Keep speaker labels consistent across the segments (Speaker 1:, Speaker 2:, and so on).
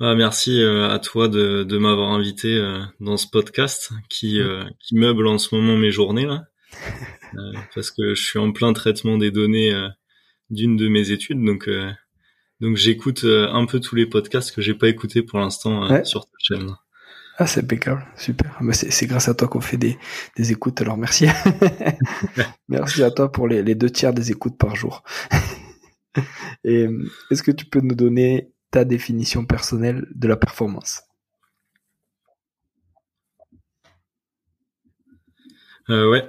Speaker 1: Bah, merci euh, à toi de, de m'avoir invité euh, dans ce podcast qui, euh, qui meuble en ce moment mes journées là, parce que je suis en plein traitement des données d'une de mes études, donc donc j'écoute un peu tous les podcasts que j'ai pas écoutés pour l'instant sur ta chaîne.
Speaker 2: Ah c'est impeccable, super. Bah, c'est grâce à toi qu'on fait des, des écoutes, alors merci. merci à toi pour les, les deux tiers des écoutes par jour. Et est-ce que tu peux nous donner définition personnelle de la performance
Speaker 1: euh, Ouais.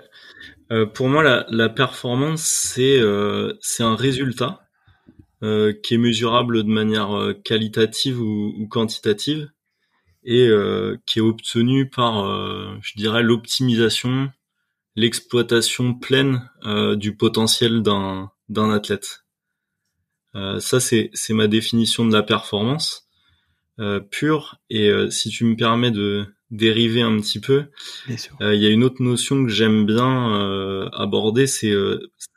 Speaker 1: Euh, pour moi, la, performance, c'est euh, c'est un résultat qui est mesurable de manière qualitative ou, ou quantitative et qui est obtenu par, je dirais, l'optimisation, l'exploitation pleine du potentiel d'un athlète. Euh, ça, c'est ma définition de la performance euh, pure. Et euh, si tu me permets de dériver un petit peu, il y a une autre notion que j'aime bien aborder, c'est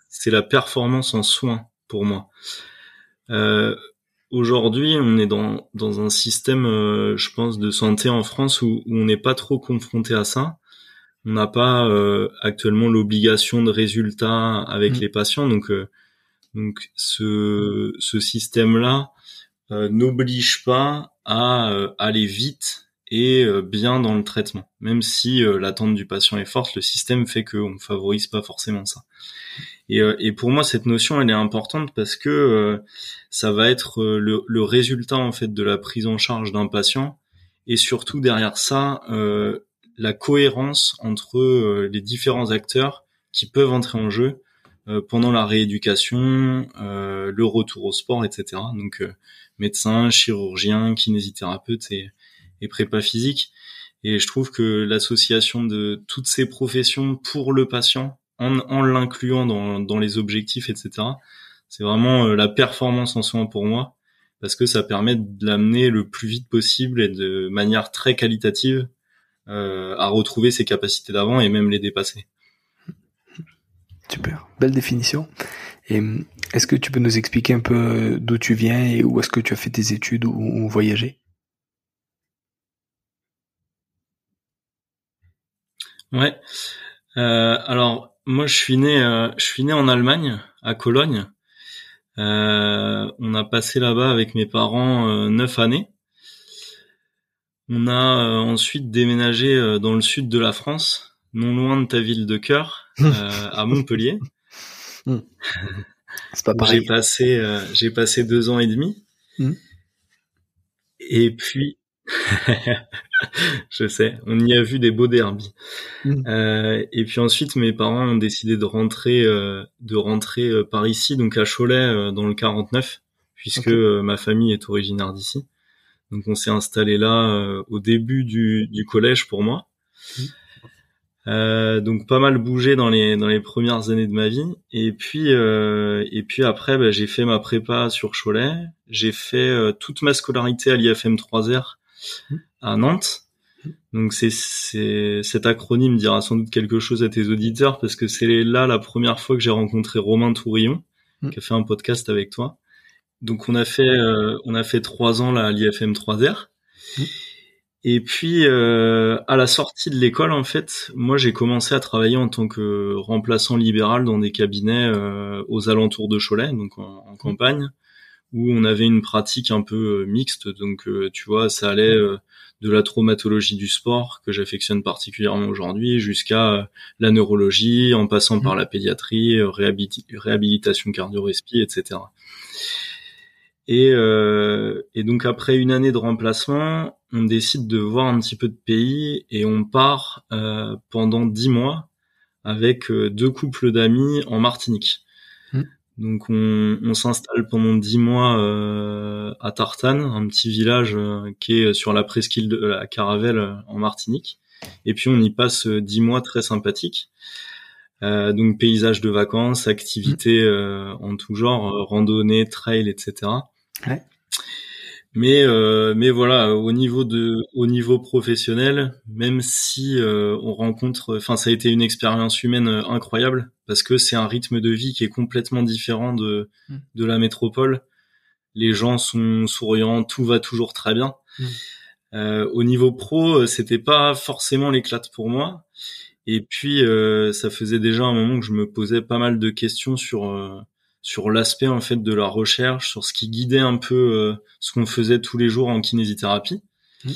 Speaker 1: c'est la performance en soins pour moi. Aujourd'hui, on est dans, dans un système, je pense, de santé en France où, où on n'est pas trop confronté à ça. On n'a pas actuellement l'obligation de résultats avec mmh. les patients, donc donc ce, ce système-là euh, n'oblige pas à euh, aller vite et euh, bien dans le traitement. Même si l'attente du patient est forte, le système fait qu'on ne favorise pas forcément ça. Et, et, pour moi, cette notion, elle est importante parce que ça va être le, le, résultat en fait de la prise en charge d'un patient et surtout derrière ça, la cohérence entre les différents acteurs qui peuvent entrer en jeu euh, pendant la rééducation, euh, le retour au sport, etc. Donc euh, médecin, chirurgien, kinésithérapeute et, et prépa physique. Et je trouve que l'association de toutes ces professions pour le patient, en, en l'incluant dans, dans, les objectifs, etc., c'est vraiment la performance en soi pour moi, parce que ça permet de l'amener le plus vite possible et de manière très qualitative euh, à retrouver ses capacités d'avant et même les dépasser.
Speaker 2: Super, belle définition. Et est-ce que tu peux nous expliquer un peu d'où tu viens et où est-ce que tu as fait tes études ou, voyagé?
Speaker 1: Ouais. Euh, alors moi je suis né, euh, je suis né en Allemagne, à Cologne. Euh, on a passé là-bas avec mes parents neuf années. On a ensuite déménagé dans le sud de la France, non loin de ta ville de cœur, euh, à Montpellier. Hmm. C'est pas pareil. J'ai passé, euh, j'ai passé deux ans et demi. Hmm. Et puis, je sais, on y a vu des beaux derbies. Hmm. Euh, et puis ensuite, mes parents ont décidé de rentrer, euh, de rentrer euh, par ici, donc à Cholet, dans le 49, puisque ma famille est originaire d'ici. Donc on s'est installé là au début du, du collège pour moi. Euh, donc pas mal bougé dans les dans les premières années de ma vie. Et puis euh, et puis après bah, j'ai fait ma prépa sur Cholet. J'ai fait euh, toute ma scolarité à l'IFM 3R à Nantes. Donc c'est c'est cet acronyme dira sans doute quelque chose à tes auditeurs parce que c'est là la première fois que j'ai rencontré Romain Tourillon mmh. qui a fait un podcast avec toi. Donc on a fait euh, on a fait trois ans là à l'IFM 3R et puis euh, à la sortie de l'école, en fait, moi j'ai commencé à travailler en tant que remplaçant libéral dans des cabinets euh, aux alentours de Cholet, donc en, campagne, où on avait une pratique un peu mixte. Donc, tu vois, ça allait de la traumatologie du sport que j'affectionne particulièrement aujourd'hui jusqu'à la neurologie, en passant par mmh. la pédiatrie, réhabilitation cardio-respi, etc. Et, euh, et donc après une année de remplacement, on décide de voir un petit peu de pays et on part euh, pendant dix mois avec euh, deux couples d'amis en Martinique. Mmh. Donc on, on s'installe pendant dix mois euh, à Tartane, un petit village euh, qui est sur la presqu'île de la Caravelle en Martinique. Et puis on y passe dix mois très sympathiques. Euh, donc paysage de vacances, activités mmh. en tout genre, randonnée, trail, etc. Mais euh, mais voilà, au niveau de au niveau professionnel, même si euh, on rencontre, enfin ça a été une expérience humaine euh, incroyable parce que c'est un rythme de vie qui est complètement différent de mm. de la métropole. Les gens sont souriants, tout va toujours très bien. Mm. Euh, au niveau pro, c'était pas forcément l'éclate pour moi. Et puis ça faisait déjà un moment que je me posais pas mal de questions sur sur l'aspect en fait de la recherche, sur ce qui guidait un peu euh, ce qu'on faisait tous les jours en kinésithérapie. Mmh.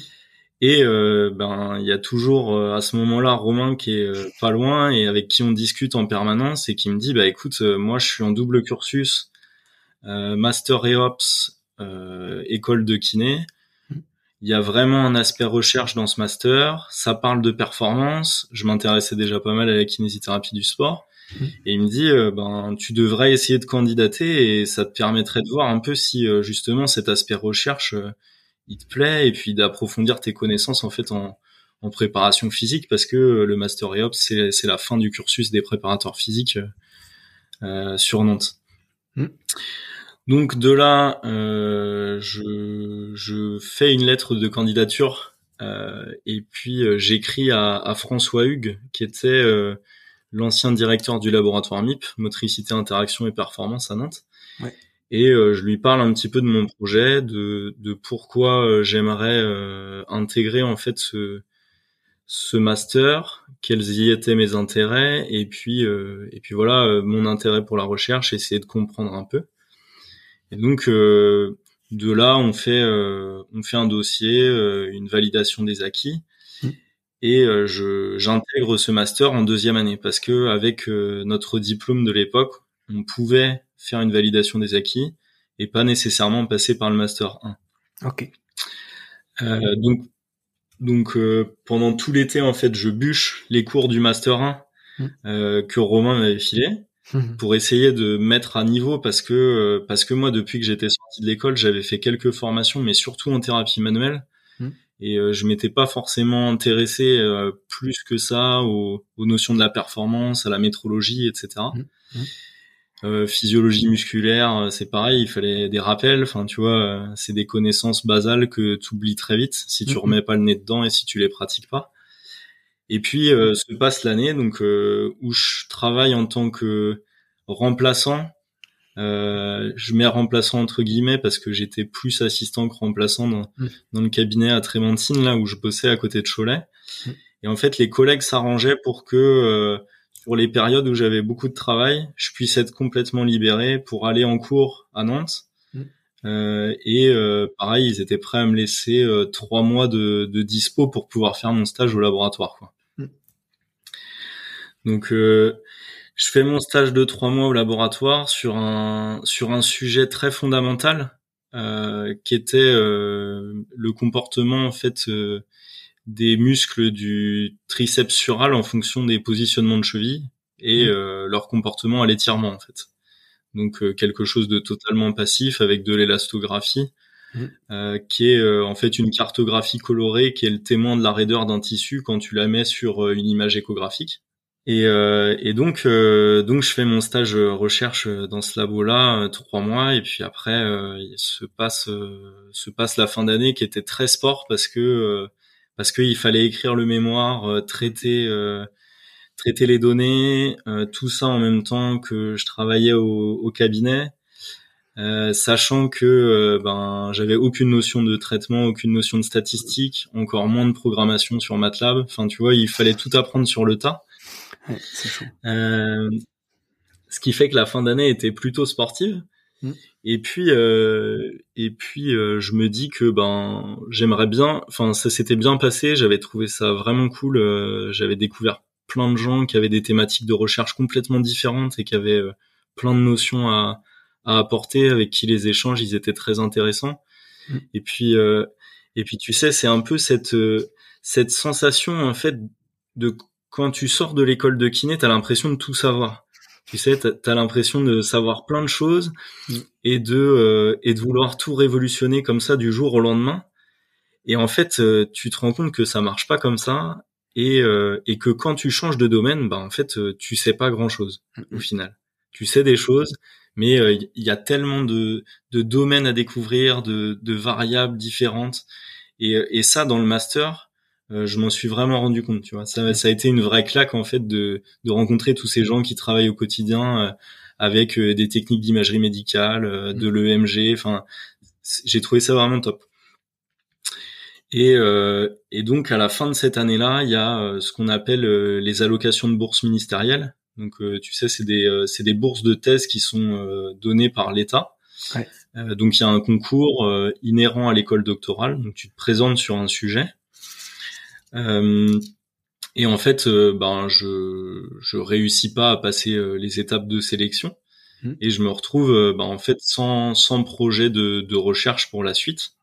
Speaker 1: Et euh, ben il y a toujours euh, à ce moment-là Romain qui est pas loin et avec qui on discute en permanence et qui me dit bah écoute moi je suis en double cursus master et ops école de kiné. Mmh. Il y a vraiment un aspect recherche dans ce master. Ça parle de performance. Je m'intéressais déjà pas mal à la kinésithérapie du sport. Et il me dit, euh, ben, tu devrais essayer de candidater et ça te permettrait de voir un peu si euh, justement cet aspect recherche, euh, il te plaît et puis d'approfondir tes connaissances en fait en, en préparation physique parce que le master EOPS c'est, c'est la fin du cursus des préparateurs physiques sur Nantes. Mm. Donc de là, je, je fais une lettre de candidature et puis j'écris à, à, François Hugues qui était l'ancien directeur du laboratoire MIP, motricité, interaction et performance à Nantes. Ouais. Et euh, je lui parle un petit peu de mon projet, de, de pourquoi euh, j'aimerais euh, intégrer en fait ce, ce master, quels y étaient mes intérêts, et puis et puis voilà mon intérêt pour la recherche, essayer de comprendre un peu. Et donc de là on fait on fait un dossier, une validation des acquis et euh, je j'intègre ce master en deuxième année parce que avec euh, notre diplôme de l'époque, on pouvait faire une validation des acquis et pas nécessairement passer par le master 1.
Speaker 2: Ok.
Speaker 1: Euh, donc donc euh, pendant tout l'été en fait, je bûche les cours du master 1 mmh. que Romain m'avait filé mmh. pour essayer de mettre à niveau parce que parce que moi depuis que j'étais sorti de l'école, j'avais fait quelques formations mais surtout en thérapie manuelle et euh, je m'étais pas forcément intéressé euh, plus que ça aux, aux, notions de la performance, à la métrologie, etc. Mmh, mmh. Euh, physiologie musculaire, euh, c'est pareil, il fallait des rappels. Enfin, tu vois, c'est des connaissances basales que tu oublies très vite si tu mmh, remets pas le nez dedans et si tu les pratiques pas. Et puis se passe l'année donc où je travaille en tant que remplaçant euh, je mets remplaçant entre guillemets parce que j'étais plus assistant que remplaçant dans, mm. dans le cabinet à Trémentine là où je bossais à côté de Cholet. Mm. Et en fait, les collègues s'arrangeaient pour que euh, pour les périodes où j'avais beaucoup de travail, je puisse être complètement libéré pour aller en cours à Nantes. Mm. Euh, et euh, pareil, ils étaient prêts à me laisser euh, trois mois de, de, dispo pour pouvoir faire mon stage au laboratoire. Quoi. Donc je fais mon stage de trois mois au laboratoire sur un sur un sujet très fondamental euh, qui était euh, le comportement en fait euh, des muscles du triceps sural en fonction des positionnements de cheville et mmh. euh, leur comportement à l'étirement en fait. Donc euh, quelque chose de totalement passif avec de l'élastographie. Mmh. qui est en fait une cartographie colorée qui est le témoin de la raideur d'un tissu quand tu la mets sur une image échographique. Et, euh, et donc, euh, donc je fais mon stage recherche dans ce labo-là trois mois, et puis après il se passe se passe la fin d'année qui était très sport parce que parce qu'il fallait écrire le mémoire, traiter traiter les données, tout ça en même temps que je travaillais au, au cabinet. Euh, sachant que ben j'avais aucune notion de traitement, aucune notion de statistique, encore moins de programmation sur MATLAB. Enfin, tu vois, il fallait tout apprendre sur le tas.
Speaker 2: Ouais,
Speaker 1: euh, ce qui fait que la fin d'année était plutôt sportive. Mm. Et puis et puis je me dis que ben j'aimerais bien. Enfin ça s'était bien passé. J'avais trouvé ça vraiment cool. j'avais découvert plein de gens qui avaient des thématiques de recherche complètement différentes et qui avaient plein de notions à à apporter, avec qui les échanges ils étaient très intéressants. Mm. Et puis euh, et puis tu sais, c'est un peu cette euh, cette sensation en fait de quand tu sors de l'école de kiné, t'as l'impression de tout savoir. Tu sais, t'as as, l'impression de savoir plein de choses mm. et de euh, et de vouloir tout révolutionner comme ça du jour au lendemain. Et en fait, tu te rends compte que ça marche pas comme ça et et que quand tu changes de domaine, bah en fait, tu sais pas grand chose au final. Tu sais des choses, mais euh, il y a tellement de, de domaines à découvrir, de, de variables différentes, et, et, ça dans le master, euh, je m'en suis vraiment rendu compte. Tu vois, ça, ça a été une vraie claque en fait de, de rencontrer tous ces gens qui travaillent au quotidien euh, avec des techniques d'imagerie médicale, de l'EMG. Enfin, j'ai trouvé ça vraiment top. Et, euh, et, donc à la fin de cette année-là, il y a ce qu'on appelle les allocations de bourse ministérielles. Donc, euh, tu sais, c'est des, euh, c'est des bourses de thèse qui sont euh, données par l'État. Ouais. donc, il y a un concours inhérent à l'école doctorale. Donc, tu te présentes sur un sujet. Et en fait, ben, je, je réussis pas à passer les étapes de sélection. Mmh. Et je me retrouve, ben, en fait, sans, sans projet de, de recherche pour la suite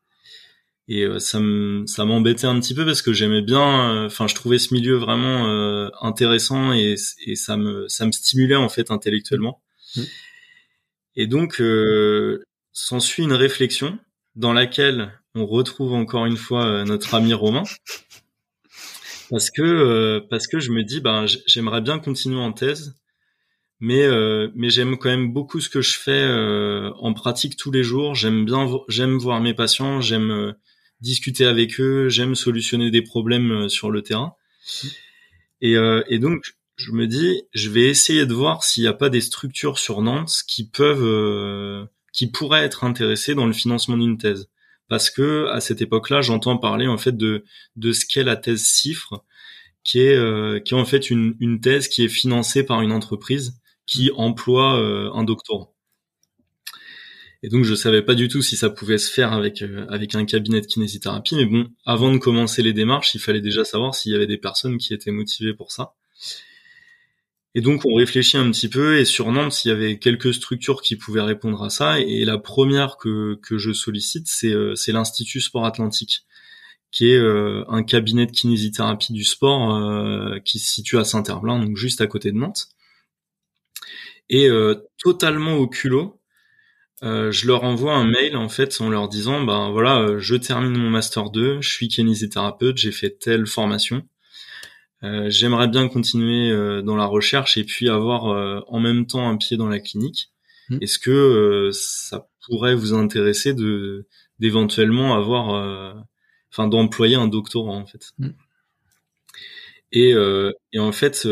Speaker 1: et euh, ça ça m'embêtait un petit peu parce que j'aimais bien euh, enfin je trouvais ce milieu vraiment euh, intéressant et, et ça me ça me stimulait en fait intellectuellement mmh. et donc euh, s'ensuit une réflexion dans laquelle on retrouve encore une fois notre ami Romain parce que parce que je me dis ben j'aimerais bien continuer en thèse mais mais j'aime quand même beaucoup ce que je fais en pratique tous les jours j'aime bien j'aime voir mes patients j'aime discuter avec eux, j'aime solutionner des problèmes euh, sur le terrain. Et, euh, et donc, je me dis, je vais essayer de voir s'il n'y a pas des structures sur Nantes qui peuvent, euh, qui pourraient être intéressées dans le financement d'une thèse. Parce que à cette époque-là, j'entends parler en fait de de ce qu'est la thèse CIFRE, qui est euh, qui est en fait une, une thèse qui est financée par une entreprise qui emploie un doctorant. Et donc je savais pas du tout si ça pouvait se faire avec euh, avec un cabinet de kinésithérapie. Mais bon, avant de commencer les démarches, il fallait déjà savoir s'il y avait des personnes qui étaient motivées pour ça. Et donc on réfléchit un petit peu et sur Nantes, il y avait quelques structures qui pouvaient répondre à ça. Et la première que que je sollicite, c'est euh, c'est l'Institut Sport Atlantique, qui est euh, un cabinet de kinésithérapie du sport qui se situe à Saint-Herblain, donc juste à côté de Nantes. Et totalement au culot, euh, je leur envoie un mail en fait en leur disant ben voilà euh, je termine mon master 2 je suis kinésithérapeute j'ai fait telle formation euh, j'aimerais bien continuer dans la recherche et puis avoir en même temps un pied dans la clinique mmh. est-ce que ça pourrait vous intéresser de d'éventuellement avoir enfin d'employer un doctorant en fait? Mmh. Et, et, en fait,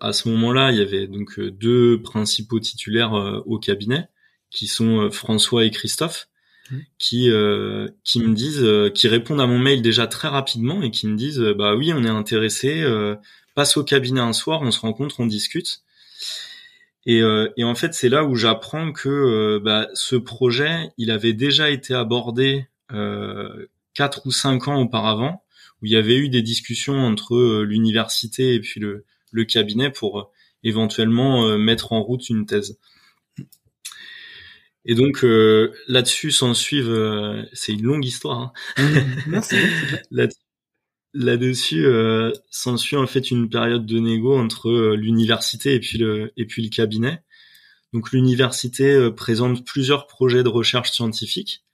Speaker 1: à ce moment-là, il y avait donc deux principaux titulaires au cabinet qui sont euh, François et Christophe. Qui euh, qui me disent, euh, qui répondent à mon mail déjà très rapidement et qui me disent, bah oui, on est intéressé, passe au cabinet un soir, on se rencontre, on discute. Et, et en fait, c'est là où j'apprends que bah, ce projet, il avait déjà été abordé quatre ou cinq ans auparavant, où il y avait eu des discussions entre l'université et puis le, le cabinet pour éventuellement mettre en route une thèse. Et donc euh, là-dessus s'en suivent, euh, c'est une longue histoire. Hein. Mmh. là-dessus euh, s'en suit en fait une période de négo entre euh, l'université et puis le et puis le cabinet. Donc l'université présente plusieurs projets de recherche scientifique.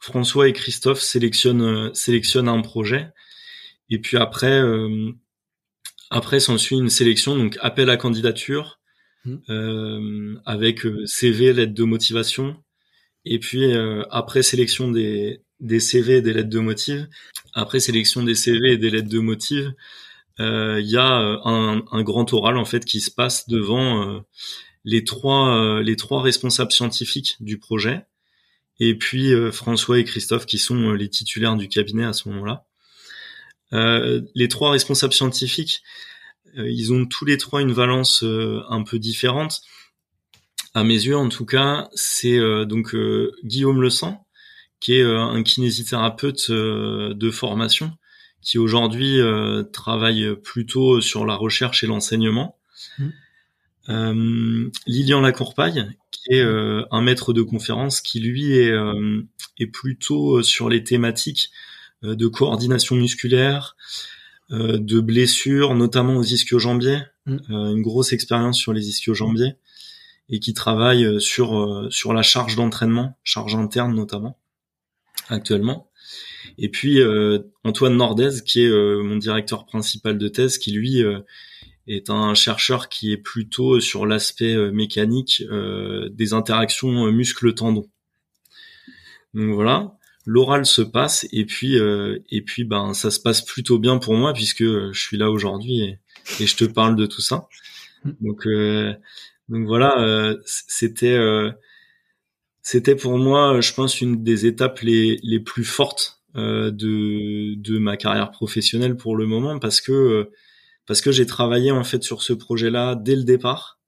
Speaker 1: François et Christophe sélectionnent sélectionnent un projet et puis après après s'ensuit une sélection donc appel à candidature Mmh. euh, avec euh, CV, lettre de motivation, et puis euh, après sélection des, des CV et des lettres de motive, après sélection des CV et des lettres de euh, il y a un, un, grand oral en fait qui se passe devant les trois les trois responsables scientifiques du projet, et puis François et Christophe qui sont les titulaires du cabinet à ce moment-là. les trois responsables scientifiques, euh, ils ont tous les trois une valence euh, un peu différente. à mes yeux en tout cas, c'est donc Guillaume Le Sang, qui est un kinésithérapeute de formation, qui aujourd'hui travaille plutôt sur la recherche et l'enseignement. Mmh. Euh, Lilian Lacourpaille, qui est euh, un maître de conférence, qui lui est, euh, est plutôt sur les thématiques de coordination musculaire, de blessures, notamment aux ischio-jambiers, mm. une grosse expérience sur les ischio-jambiers, et qui travaille sur sur la charge d'entraînement, charge interne notamment, actuellement. Et puis Antoine Nordez, qui est mon directeur principal de thèse, qui lui est un chercheur qui est plutôt sur l'aspect euh, mécanique euh, des interactions euh, muscle-tendon. Donc voilà, l'oral se passe et puis et puis ben ça se passe plutôt bien pour moi puisque je suis là aujourd'hui et, et, je te parle de tout ça. Donc donc voilà, c'était c'était pour moi, je pense, une des étapes les les plus fortes de de ma carrière professionnelle pour le moment parce que parce que j'ai travaillé en fait sur ce projet-là dès le départ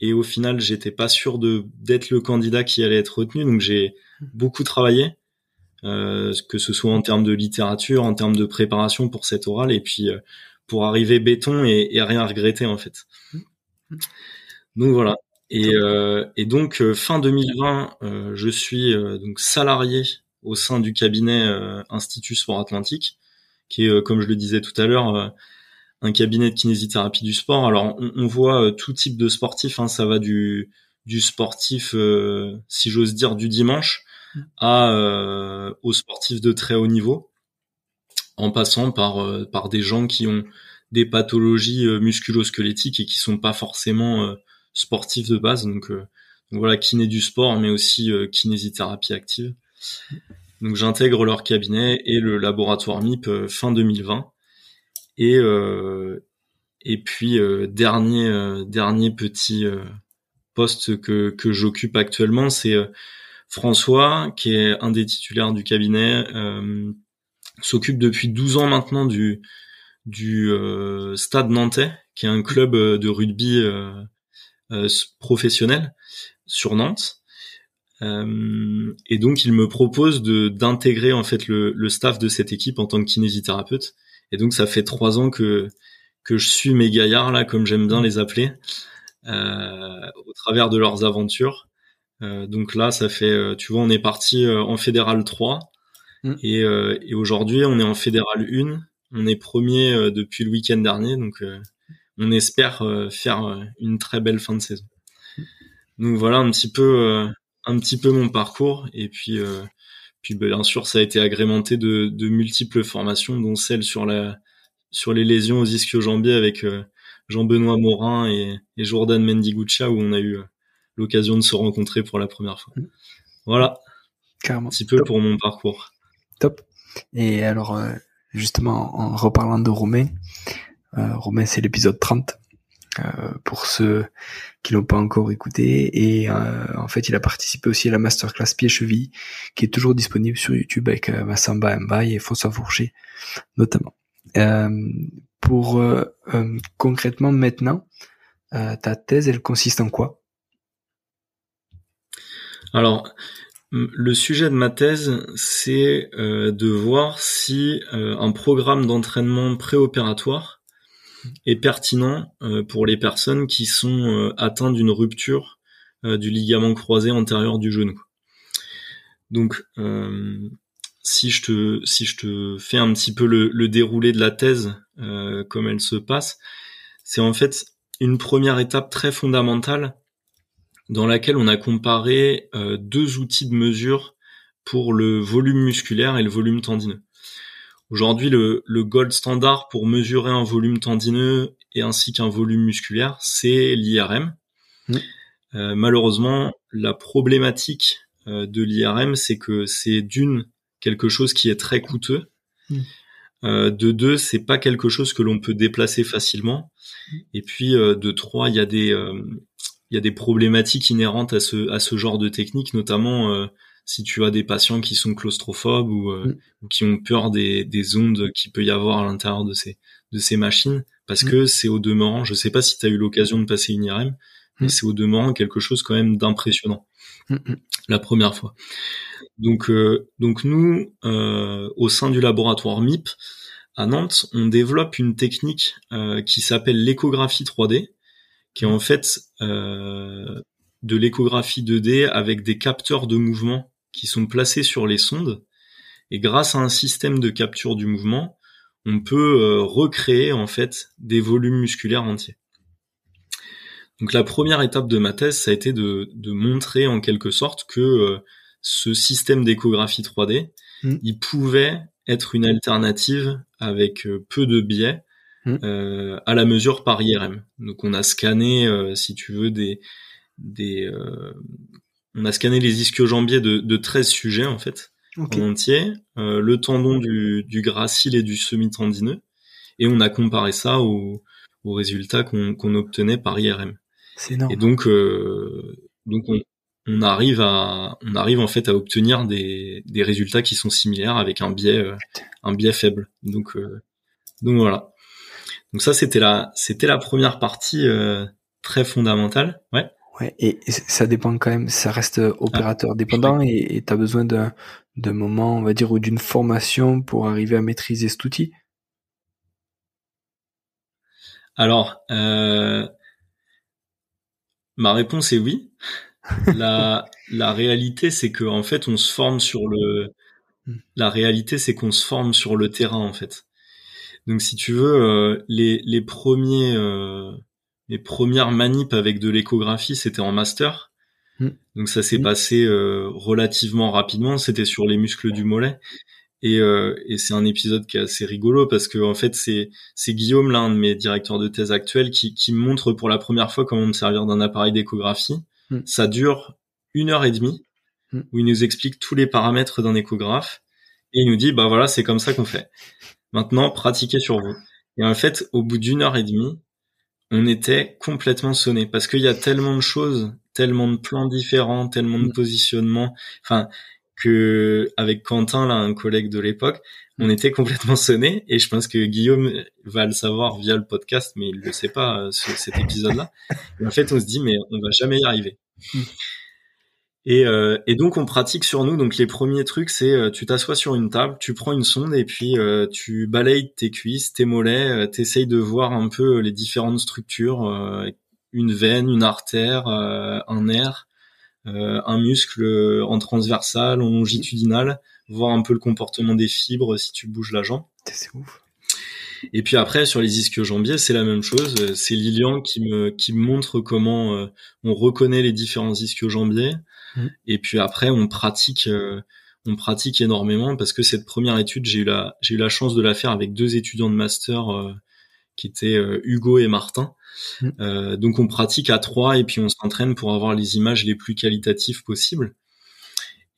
Speaker 1: et au final j'étais pas sûr de d'être le candidat qui allait être retenu donc j'ai beaucoup travaillé euh, que ce soit en termes de littérature en termes de préparation pour cet oral et puis euh, pour arriver béton et, et, rien regretter en fait donc voilà et, euh, et donc euh, fin 2020 euh, je suis donc salarié au sein du cabinet Institut Sport Atlantique qui est comme je le disais tout à l'heure un cabinet de kinésithérapie du sport. Alors on, voit euh, tout type de sportif, hein, ça va du du sportif, euh, si j'ose dire, du dimanche. À euh, aux sportifs de très haut niveau, en passant par euh, par des gens qui ont des pathologies musculo-squelettiques et qui sont pas forcément sportifs de base. Donc, donc, voilà, kiné du sport, mais aussi kinésithérapie active. Donc j'intègre leur cabinet et le laboratoire MIP fin 2020 et euh, et puis euh, dernier euh, dernier petit poste que que j'occupe actuellement, c'est François, qui est un des titulaires du cabinet, s'occupe depuis 12 ans maintenant du du Stade Nantais, qui est un club de rugby professionnel sur Nantes. et donc il me propose de d'intégrer en fait le, le staff de cette équipe en tant que kinésithérapeute. Et donc ça fait trois ans que que je suis mes gaillards là, comme j'aime bien les appeler, euh, au travers de leurs aventures. Euh, donc là, ça fait, euh, tu vois, on est parti euh, en fédéral 3 mm. et, euh, et aujourd'hui on est en fédéral 1. On est premier depuis le week-end dernier, donc on espère faire une très belle fin de saison. Donc voilà un petit peu, un petit peu mon parcours et puis puis bah, bien sûr, ça a été agrémenté de, de, multiples formations, dont celle sur la sur les lésions aux ischio-jambiers avec euh, Jean-Benoît Morin et, et Jordan Mendigucha où on a eu euh, l'occasion de se rencontrer pour la première fois. Mm. Voilà. Carrément. Un petit peu pour mon parcours.
Speaker 2: Top. Et alors, euh, justement, en reparlant de Romain, Romain, c'est l'épisode 30. Euh, pour ceux qui l'ont pas encore écouté. Et euh, en fait, il a participé aussi à la masterclass pied-cheville, qui est toujours disponible sur YouTube avec euh, Massamba Mbaye et Fossa Fourché, notamment. pour concrètement maintenant, ta thèse, elle consiste en quoi?
Speaker 1: Alors, le sujet de ma thèse, c'est de voir si un programme d'entraînement préopératoire est pertinent euh, pour les personnes qui sont euh, atteintes d'une rupture euh, du ligament croisé antérieur du genou. Donc, si je te si je te fais un petit peu le, déroulé de la thèse comme elle se passe, c'est en fait une première étape très fondamentale dans laquelle on a comparé deux outils de mesure pour le volume musculaire et le volume tendineux. Aujourd'hui, le, le, gold standard pour mesurer un volume tendineux et ainsi qu'un volume musculaire, c'est l'IRM. Mmh. Euh, malheureusement, la problématique euh, de l'IRM, c'est que c'est d'une quelque chose qui est très coûteux. Mmh. Euh, de deux, c'est pas quelque chose que l'on peut déplacer facilement. Mmh. Et puis euh, de trois, il y a des euh, il y a des problématiques inhérentes à ce à ce genre de technique, notamment si tu as des patients qui sont claustrophobes ou, euh, mm. qui ont peur des, des ondes qu'il peut y avoir à l'intérieur de ces de ces machines parce mm. que c'est au demeurant je sais pas si tu as eu l'occasion de passer une IRM mais mm. c'est au demeurant quelque chose quand même d'impressionnant. La première fois. Donc, euh, donc nous, euh, au sein du laboratoire MIP à Nantes, on développe une technique euh, qui s'appelle l'échographie 3D, qui est en fait de l'échographie 2D avec des capteurs de mouvement qui sont placés sur les sondes. Et grâce à un système de capture du mouvement, on peut recréer en fait des volumes musculaires entiers. Donc la première étape de ma thèse, ça a été de, de montrer en quelque sorte que euh, ce système d'échographie 3D, mm. il pouvait être une alternative avec euh, peu de biais mm. euh, à la mesure par IRM. Donc on a scanné, euh, si tu veux, des, des on a scanné les ischio-jambiers de, de 13 sujets en fait en entier, le tendon du, du gracile et du semi-tendineux, et on a comparé ça aux, aux résultats qu'on obtenait par IRM. Et donc, euh, donc on, arrive à, on arrive en fait à obtenir des, des résultats qui sont similaires avec un biais, euh, un biais faible. Donc, euh, donc voilà. Donc ça, c'était la, c'était la première partie très fondamentale. Ouais.
Speaker 2: Ouais, et ça dépend quand même, ça reste opérateur ah, dépendant et tu as besoin d'un, d'un moment, on va dire, ou d'une formation pour arriver à maîtriser cet outil?
Speaker 1: Alors, euh, Ma réponse est oui. La, la réalité, c'est que en fait, on se forme sur le. La réalité, c'est qu'on se forme sur le terrain, en fait. Donc, si tu veux, euh, les, les premiers, euh, les premières manips avec de l'échographie, c'était en master. Hmm. Donc, ça s'est passé euh, relativement rapidement. C'était sur les muscles du mollet. Et, euh, et c'est un épisode qui est assez rigolo parce que en fait c'est c'est Guillaume l'un de mes directeurs de thèse actuels qui, qui montre pour la première fois comment me servir d'un appareil d'échographie. Hmm. Ça dure une heure et demie hmm. où il nous explique tous les paramètres d'un échographe et il nous dit bah voilà c'est comme ça qu'on fait. Maintenant pratiquez sur vous. Et en fait au bout d'une heure et demie on était complètement sonné parce qu'il y a tellement de choses, tellement de plans différents, tellement de hmm. positionnements. Enfin que avec Quentin, là, un collègue de l'époque, on était complètement sonné et je pense que Guillaume va le savoir via le podcast, mais il le sait pas euh, cet épisode-là. en fait, on se dit mais on va jamais y arriver. Et, euh, et, donc on pratique sur nous. Donc les premiers trucs, c'est euh, tu t'assois sur une table, tu prends une sonde et puis tu balayes tes cuisses, tes mollets, t'essayes de voir un peu les différentes structures, une veine, une artère, un nerf, euh, un muscle euh, en transversal, en longitudinal, voir un peu le comportement des fibres si tu bouges la jambe.
Speaker 2: C'est ouf.
Speaker 1: Et puis après sur les ischio-jambiers, c'est la même chose. C'est Lilian qui me qui me montre comment euh, on reconnaît les différents ischio-jambiers. Mmh. Et puis après on pratique on pratique énormément parce que cette première étude, j'ai eu la j'ai eu la chance de la faire avec deux étudiants de master qui étaient Hugo et Martin. Mm. Euh, donc on pratique à trois et puis on s'entraîne pour avoir les images les plus qualitatives possibles.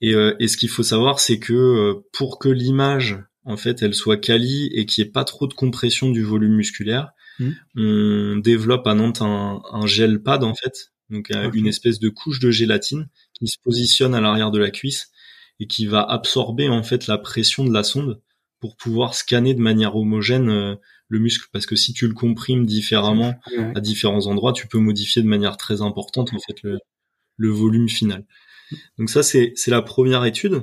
Speaker 1: Et, euh, et ce qu'il faut savoir, c'est que euh, pour que l'image, en fait, elle soit quali et qu'il n'y ait pas trop de compression du volume musculaire, mm. on développe à Nantes un, un, gel pad, en fait, donc une espèce de couche de gélatine qui se positionne à l'arrière de la cuisse et qui va absorber en fait la pression de la sonde pour pouvoir scanner de manière homogène le muscle parce que si tu le comprimes différemment à différents endroits, tu peux modifier de manière très importante en fait le, le volume final. Donc ça c'est c'est la première étude.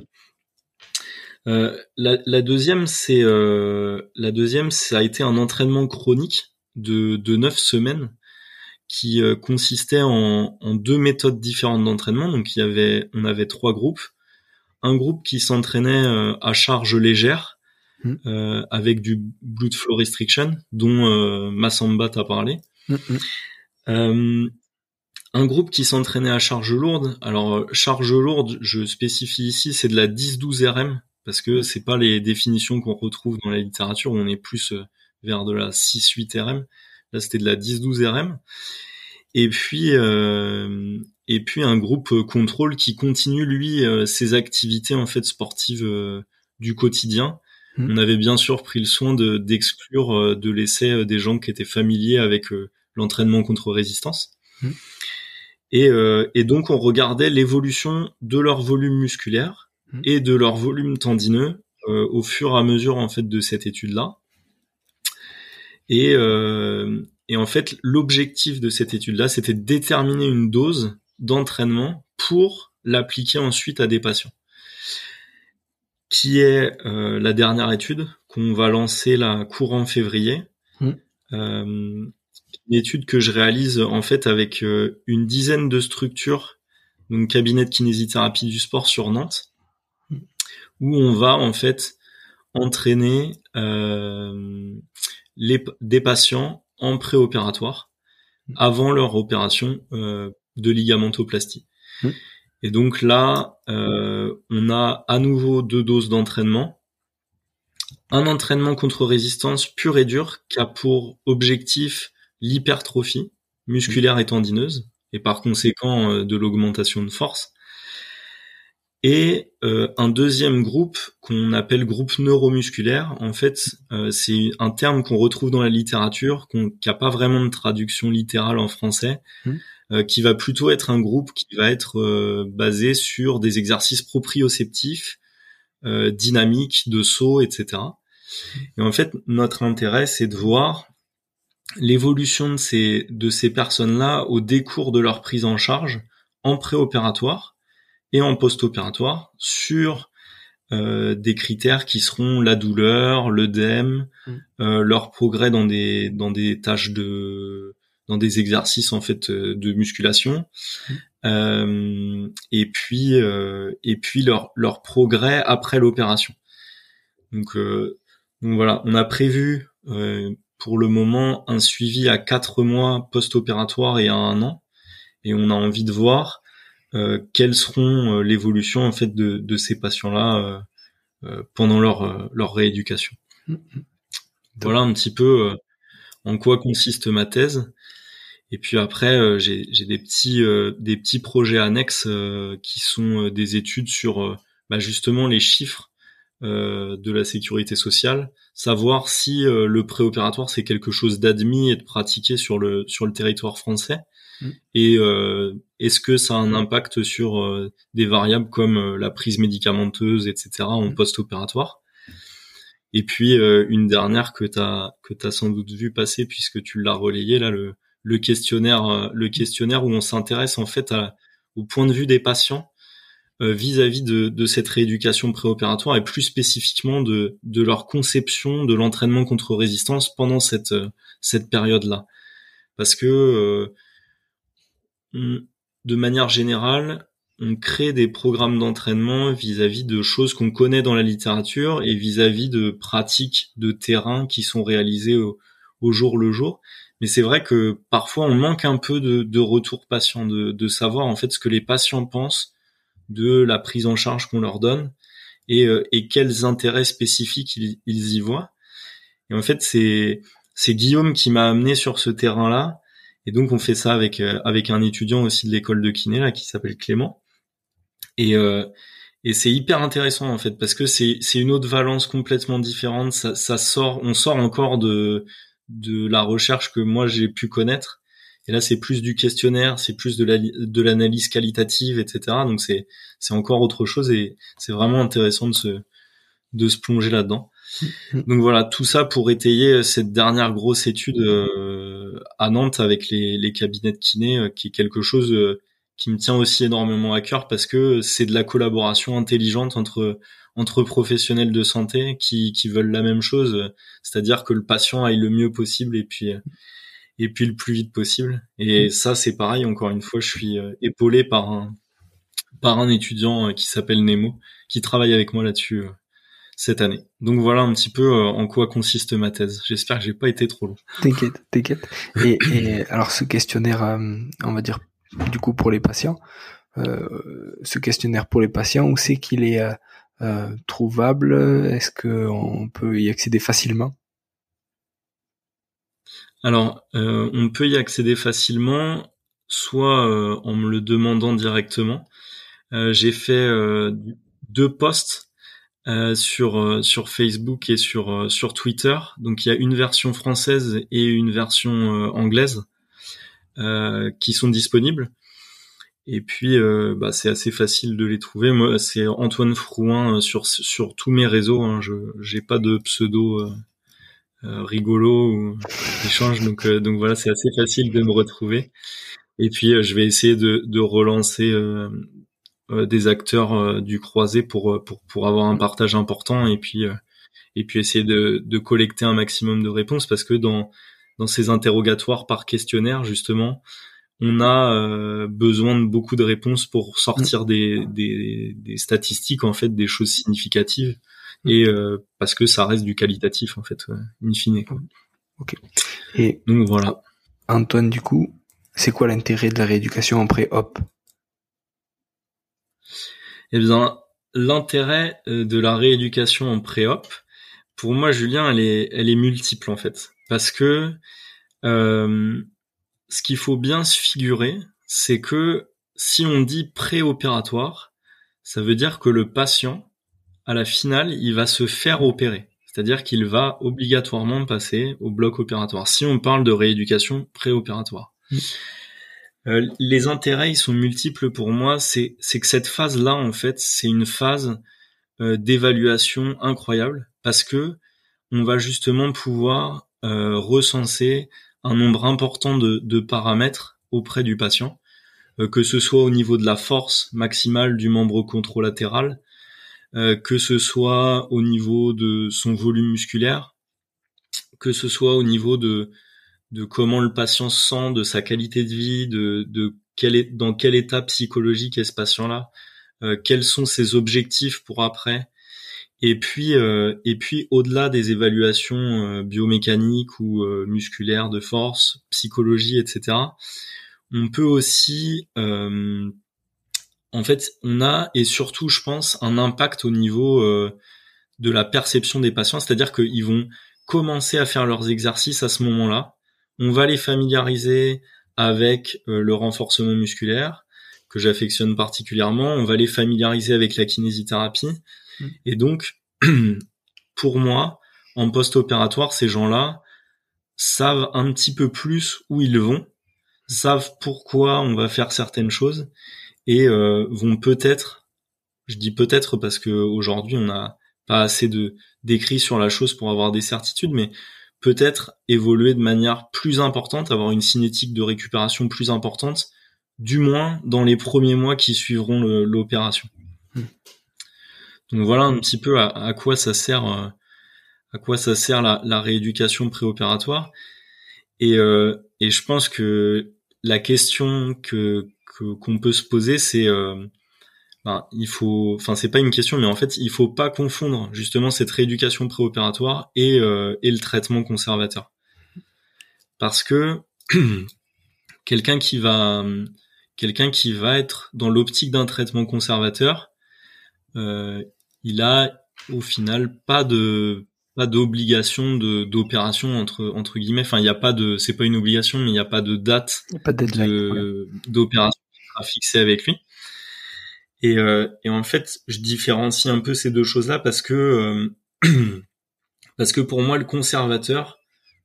Speaker 1: Euh, la, la, deuxième c'est euh, la deuxième ça a été un entraînement chronique de de neuf semaines qui euh, consistait en, en, deux méthodes différentes d'entraînement. Donc il y avait on avait trois groupes. Un groupe qui s'entraînait euh, à charge légère Mm. euh, avec du blood flow restriction, dont euh, Massamba t'a parlé. Mm, mm. Euh, un groupe qui s'entraînait à charge lourde. Alors charge lourde, je spécifie ici, c'est de la 10-12 RM parce que c'est pas les définitions qu'on retrouve dans la littérature. Où on est plus vers de la 6-8 RM. Là, c'était de la 10-12 RM. Et puis euh, et puis un groupe contrôle qui continue lui ses activités en fait sportives du quotidien on avait bien sûr pris le soin de d'exclure euh, de l'essai euh, des gens qui étaient familiers avec euh, l'entraînement contre résistance. Mm. Et, et, donc on regardait l'évolution de leur volume musculaire mm. et de leur volume tendineux au fur et à mesure en fait de cette étude là. Et, et en fait, l'objectif de cette étude-là, c'était de déterminer une dose d'entraînement pour l'appliquer ensuite à des patients. Qui est euh, la dernière étude qu'on va lancer la courant février. Mmh. Euh, une étude que je réalise en fait avec euh, une dizaine de structures, donc cabinet de kinésithérapie du sport sur Nantes, mmh. où on va en fait entraîner euh, les, des patients en préopératoire mmh. avant leur opération euh, de ligamentoplastie. Mmh. Et donc là, euh, on a à nouveau deux doses d'entraînement. Un entraînement contre résistance pur et dur qui a pour objectif l'hypertrophie musculaire et tendineuse et par conséquent euh, de l'augmentation de force et euh, un deuxième groupe qu'on appelle groupe neuromusculaire. En fait, euh, c'est un terme qu'on retrouve dans la littérature, qui n'a pas vraiment de traduction littérale en français, mmh. euh, qui va plutôt être un groupe qui va être basé sur des exercices proprioceptifs, dynamiques, de saut, etc. Et en fait, notre intérêt, c'est de voir l'évolution de ces, de ces personnes-là au décours de leur prise en charge en préopératoire et en post-opératoire sur euh, des critères qui seront la douleur, l'œdème, mm. euh, leur progrès dans des dans des tâches de dans des exercices en fait euh, de musculation mm. euh, et puis euh, et puis leur leur progrès après l'opération. Donc donc voilà, on a prévu pour le moment un suivi à quatre mois post-opératoire et à un an et on a envie de voir euh, quelles seront euh, l'évolution en fait de, de ces patients-là euh, pendant leur leur rééducation? Mm-hmm. Voilà un petit peu en quoi consiste ma thèse. Et puis après, j'ai des petits des petits projets annexes qui sont des études sur bah, justement les chiffres de la sécurité sociale, savoir si le préopératoire c'est quelque chose d'admis et de pratiqué sur le sur le territoire français, Mm. Et euh, est-ce que ça a un impact sur euh, des variables comme euh, la prise médicamenteuse, etc. en mm. post-opératoire? Et puis une dernière que tu as que as sans doute vu passer puisque tu l'as relayé là le, le questionnaire le questionnaire où on s'intéresse en fait à, au point de vue des patients vis-à-vis de, de, cette rééducation préopératoire et plus spécifiquement de, de leur conception de l'entraînement contre résistance pendant cette cette période là parce que de manière générale, on crée des programmes d'entraînement vis-à-vis de choses qu'on connaît dans la littérature et vis-à-vis de pratiques de terrain qui sont réalisées au, jour le jour. Mais c'est vrai que parfois on manque un peu de, retour patient, de, savoir en fait ce que les patients pensent de la prise en charge qu'on leur donne et, euh, quels intérêts spécifiques ils, y voient. Et en fait, c'est Guillaume qui m'a amené sur ce terrain-là et donc on fait ça avec euh, avec un étudiant aussi de l'école de kiné là qui s'appelle Clément. Et euh, et c'est hyper intéressant en fait parce que c'est c'est une autre valence complètement différente. Ça, ça sort, on sort encore de de la recherche que moi j'ai pu connaître. Et là c'est plus du questionnaire, c'est plus de la de l'analyse qualitative, etc. Donc c'est c'est encore autre chose et c'est vraiment intéressant de se de se plonger là-dedans. Donc voilà, tout ça pour étayer cette dernière grosse étude euh, à Nantes avec les, cabinets de kiné, euh, qui est quelque chose euh, qui me tient aussi énormément à cœur parce que c'est de la collaboration intelligente entre entre professionnels de santé qui, qui veulent la même chose, c'est-à-dire que le patient aille le mieux possible et puis et puis le plus vite possible. Et ça c'est pareil. Encore une fois, je suis épaulé par un par un étudiant qui s'appelle Nemo qui travaille avec moi là-dessus cette année. Donc voilà un petit peu euh, en quoi consiste ma thèse. J'espère que j'ai pas été trop long.
Speaker 2: T'inquiète, t'inquiète. Et, et, alors ce questionnaire, euh, on va dire du coup pour les patients, euh, ce questionnaire pour les patients, où c'est qu'il est, euh, trouvable? Est-ce qu'on peut y accéder facilement?
Speaker 1: Alors on peut y accéder facilement, soit en me le demandant directement. j'ai fait deux posts euh, sur euh, sur Facebook et sur euh, sur Twitter. Donc il y a une version française et une version anglaise qui sont disponibles. Et puis bah, c'est assez facile de les trouver. Moi c'est Antoine Frouin sur sur tous mes réseaux. Hein. Je j'ai pas de pseudo rigolo ou échange. Donc donc voilà, c'est assez facile de me retrouver. Et puis je vais essayer de, de relancer des acteurs du croisé pour pour pour avoir un partage important et puis et puis essayer de, de collecter un maximum de réponses parce que dans dans ces interrogatoires par questionnaire justement on a euh, besoin de beaucoup de réponses pour sortir des, des, des, statistiques en fait des choses significatives et euh, parce que ça reste du qualitatif en fait in fine quoi.
Speaker 2: ok. Et
Speaker 1: donc voilà.
Speaker 2: Antoine du coup c'est quoi l'intérêt de la rééducation en pré-op
Speaker 1: eh bien l'intérêt euh, de la rééducation en pré-op pour moi Julien elle est elle est multiple en fait parce que euh, ce qu'il faut bien se figurer, c'est que si on dit préopératoire, ça veut dire que le patient, à la finale, il va se faire opérer. C'est-à-dire qu'il va obligatoirement passer au bloc opératoire. Si on parle de rééducation préopératoire. Mmh. Euh, les intérêts, ils sont multiples pour moi. C'est, que cette phase-là, en fait, c'est une phase euh, d'évaluation incroyable parce que on va justement pouvoir euh, recenser un nombre important de, paramètres auprès du patient, que ce soit au niveau de la force maximale du membre contralatéral, que ce soit au niveau de son volume musculaire, que ce soit au niveau de, de comment le patient se sent, de sa qualité de vie, de, quel est, dans quel état psychologique est ce patient-là, euh, quels sont ses objectifs pour après, et puis, euh, et puis au-delà des évaluations euh, biomécaniques ou musculaires de force, psychologie, etc., on peut aussi, en fait, on a et surtout, je pense, un impact au niveau de la perception des patients, c'est-à-dire qu'ils vont commencer à faire leurs exercices à ce moment-là. On va les familiariser avec le renforcement musculaire que j'affectionne particulièrement. On va les familiariser avec la kinésithérapie et donc, pour moi, en post-opératoire, ces gens-là savent un petit peu plus où ils vont, savent pourquoi on va faire certaines choses et euh, vont peut-être, je dis peut-être parce que aujourd'hui on n'a pas assez de d'écrits sur la chose pour avoir des certitudes, mais peut-être évoluer de manière plus importante, avoir une cinétique de récupération plus importante, du moins dans les premiers mois qui suivront l'opération. Hmm. Donc voilà un petit peu à, quoi ça sert, euh, à quoi ça sert la, rééducation préopératoire. Et, euh, et je pense que la question que qu'on peut se poser, c'est euh, ben, il faut, enfin c'est pas une question, mais en fait il faut pas confondre justement cette rééducation préopératoire et et le traitement conservateur, parce que quelqu'un qui va quelqu'un qui va être dans l'optique d'un traitement conservateur, euh, il a au final pas de pas d'obligation de d'opération entre entre guillemets. Enfin, il n'y a pas de, c'est pas une obligation, mais il n'y a pas de date d'opération qui sera fixée avec lui. Et, euh, et en fait, je différencie un peu ces deux choses-là parce que euh, parce que pour moi, le conservateur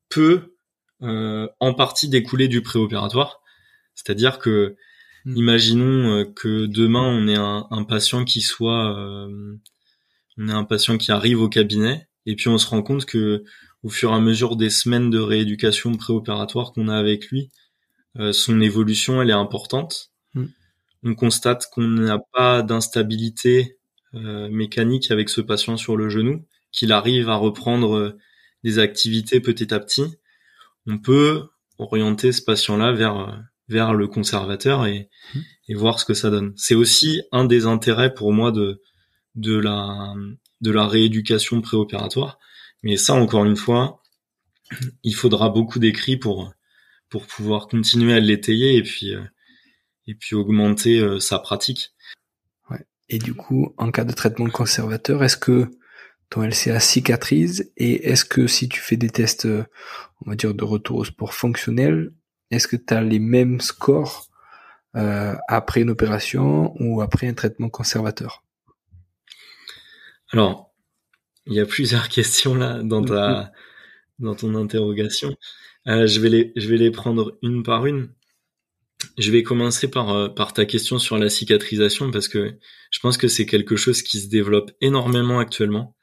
Speaker 1: peut euh, en partie découler du préopératoire. C'est-à-dire que, hmm. imaginons que demain on ait un, un patient qui soit on a un patient qui arrive au cabinet et puis on se rend compte que au fur et à mesure des semaines de rééducation préopératoire qu'on a avec lui, euh, son évolution elle est importante. On constate qu'on n'a pas d'instabilité euh, mécanique avec ce patient sur le genou, qu'il arrive à reprendre euh, des activités petit à petit. On peut orienter ce patient-là vers vers le conservateur et, mm. et voir ce que ça donne. C'est aussi un des intérêts pour moi de de la de la rééducation préopératoire. Mais ça, encore une fois, il faudra beaucoup d'écrits pour pour pouvoir continuer à l'étayer et puis euh, et puis augmenter euh, sa pratique.
Speaker 2: Ouais. Et du coup, en cas de traitement conservateur, est-ce que ton LCA cicatrise et est-ce que si tu fais des tests, euh, on va dire de retour au sport fonctionnel, est-ce que tu as les mêmes scores euh, après une opération ou après un traitement conservateur?
Speaker 1: Alors, il y a plusieurs questions là dans ta dans ton interrogation. Euh, je vais les je vais les prendre une par une. Je vais commencer par euh, par ta question sur la cicatrisation parce que je pense que c'est quelque chose qui se développe énormément actuellement.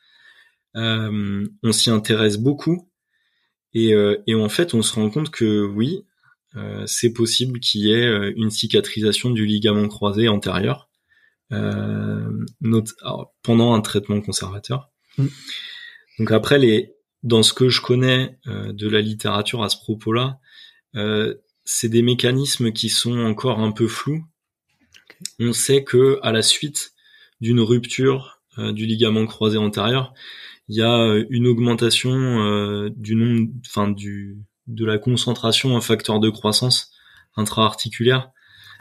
Speaker 1: Euh, on s'y intéresse beaucoup Et, et en fait, on se rend compte que oui, c'est possible qu'il y ait une cicatrisation du ligament croisé antérieur pendant un traitement conservateur. Mm. Donc après, les, dans ce que je connais de la littérature à ce propos-là, c'est des mécanismes qui sont encore un peu flous. On sait que à la suite d'une rupture euh, du ligament croisé antérieur, il y a euh, une augmentation euh, du nombre, enfin du de la concentration en facteur de croissance intra-articulaire.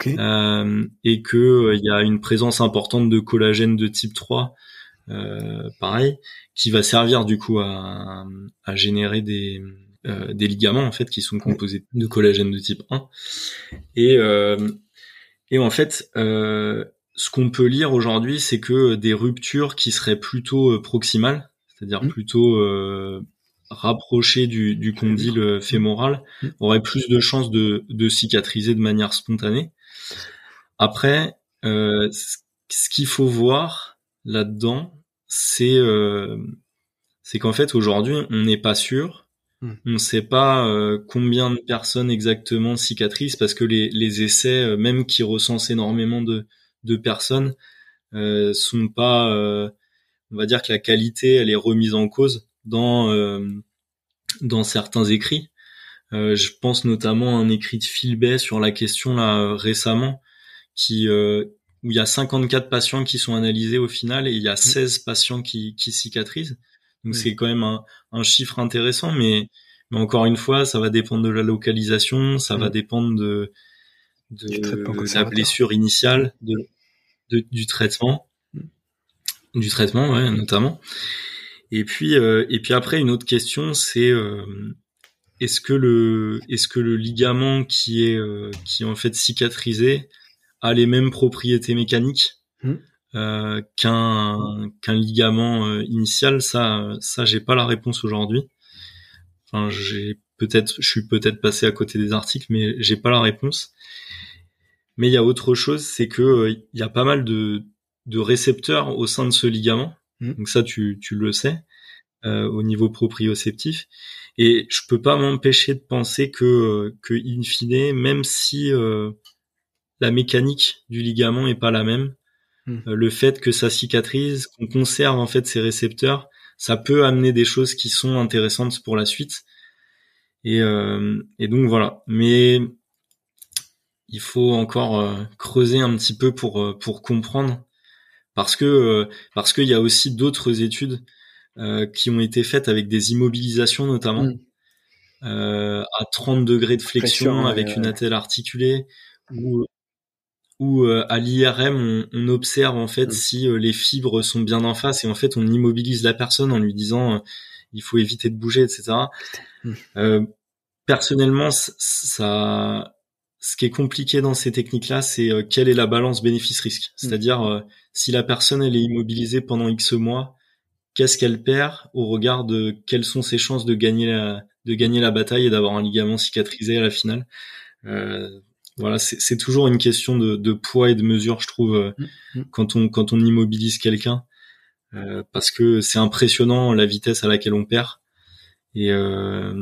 Speaker 1: Et que il y a une présence importante de collagène de type 3 pareil qui va servir du coup à, à générer des euh, des ligaments en fait qui sont composés de collagène de type 1 et euh, et en fait euh, ce qu'on peut lire aujourd'hui c'est que des ruptures qui seraient plutôt proximales c'est-à-dire mmh. plutôt rapprochées du, du condyle fémoral mmh. auraient plus de chances de, de cicatriser de manière spontanée. Après ce qu'il faut voir là-dedans c'est c'est qu'en fait aujourd'hui on n'est pas sûr Hmm. On ne sait pas euh, combien de personnes exactement cicatrisent parce que les, les essais, euh, même qui recensent énormément de, de personnes, euh, sont pas, euh, on va dire que la qualité, elle est remise en cause dans dans certains écrits. je pense notamment à un écrit de Philbay sur la question là récemment, qui où il y a 54 patients qui sont analysés au final et il y a 16 hmm. patients qui, qui cicatrisent. Donc c'est quand même un, un, chiffre intéressant, mais, mais encore une fois, ça va dépendre de la localisation, ça va mm. dépendre de, de la blessure initiale, de, de, du traitement, du traitement, ouais, notamment. Et puis, euh, et puis après, une autre question, c'est euh, est-ce que le, est-ce que le ligament qui est, euh, qui est en fait cicatrisé a les mêmes propriétés mécaniques? Euh, qu'un qu'un ligament euh, initial ça ça j'ai pas la réponse aujourd'hui. Enfin j'ai peut-être je suis peut-être passé à côté des articles mais j'ai pas la réponse. Mais il y a autre chose c'est que euh, il y a pas mal de de récepteurs au sein de ce ligament. Mmh. donc ça tu tu le sais euh, au niveau proprioceptif. Et je peux pas m'empêcher de penser que que in fine même si la mécanique du ligament est pas la même Hmm. Euh, le fait que ça cicatrise, qu'on conserve en fait ces récepteurs, ça peut amener des choses qui sont intéressantes pour la suite. Et, euh, et donc voilà. Mais il faut encore euh, creuser un petit peu pour pour comprendre, parce que parce qu'il y a aussi d'autres études qui ont été faites avec des immobilisations notamment. Hmm. à 30 degrés de flexion, avec une attelle articulée, ou où euh, à l'IRM on, observe en fait mm. si euh, les fibres sont bien en face et en fait on immobilise la personne en lui disant euh, il faut éviter de bouger etc mm. personnellement ça ce qui est compliqué dans ces techniques là c'est quelle est la balance bénéfice risque mm. c'est-à-dire si la personne elle est immobilisée pendant X mois qu'est-ce qu'elle perd au regard de quelles sont ses chances de gagner la de gagner la bataille et d'avoir un ligament cicatrisé à la finale? Euh, voilà, c'est toujours une question de, poids et de mesure, je trouve, euh, mm, mm. quand on quand on immobilise quelqu'un, euh, parce que c'est impressionnant la vitesse à laquelle on perd. Et euh,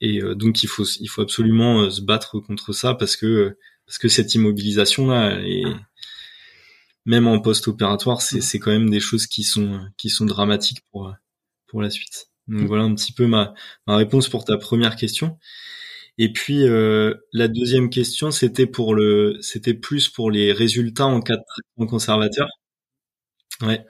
Speaker 1: et donc il faut il faut absolument se battre contre ça parce que parce que cette immobilisation là et même en post-opératoire c'est mm. c'est quand même des choses qui sont qui sont dramatiques pour pour la suite. Donc voilà un petit peu ma ma réponse pour ta première question. Et puis euh, la deuxième question, c'était pour le, c'était plus pour les résultats en cas de traitement conservateur. Ouais.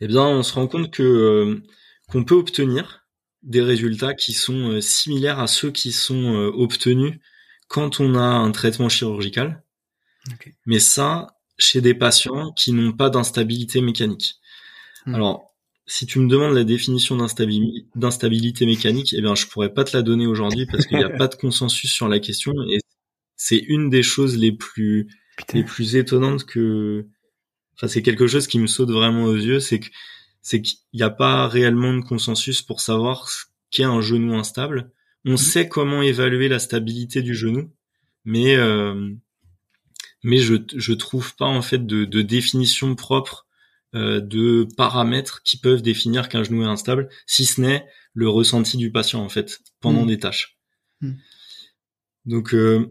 Speaker 1: Eh bien, on se rend compte que euh, qu'on peut obtenir des résultats qui sont euh, similaires à ceux qui sont obtenus quand on a un traitement chirurgical. Mais ça, chez des patients qui n'ont pas d'instabilité mécanique. Hmm. Alors, si tu me demandes la définition d'instabilité mécanique, eh bien, je pourrais pas te la donner aujourd'hui parce qu'il n'y a pas de consensus sur la question et c'est une des choses les plus, les plus étonnantes que, enfin, c'est quelque chose qui me saute vraiment aux yeux, c'est que, c'est qu'il n'y a pas réellement de consensus pour savoir ce qu'est un genou instable. On mhm. sait comment évaluer la stabilité du genou, mais, euh, mais je, je trouve pas, en fait, de, de définition propre de paramètres qui peuvent définir qu'un genou est instable, si ce n'est le ressenti du patient en fait pendant
Speaker 2: Mm.
Speaker 1: des tâches.
Speaker 2: Mm.
Speaker 1: Donc euh,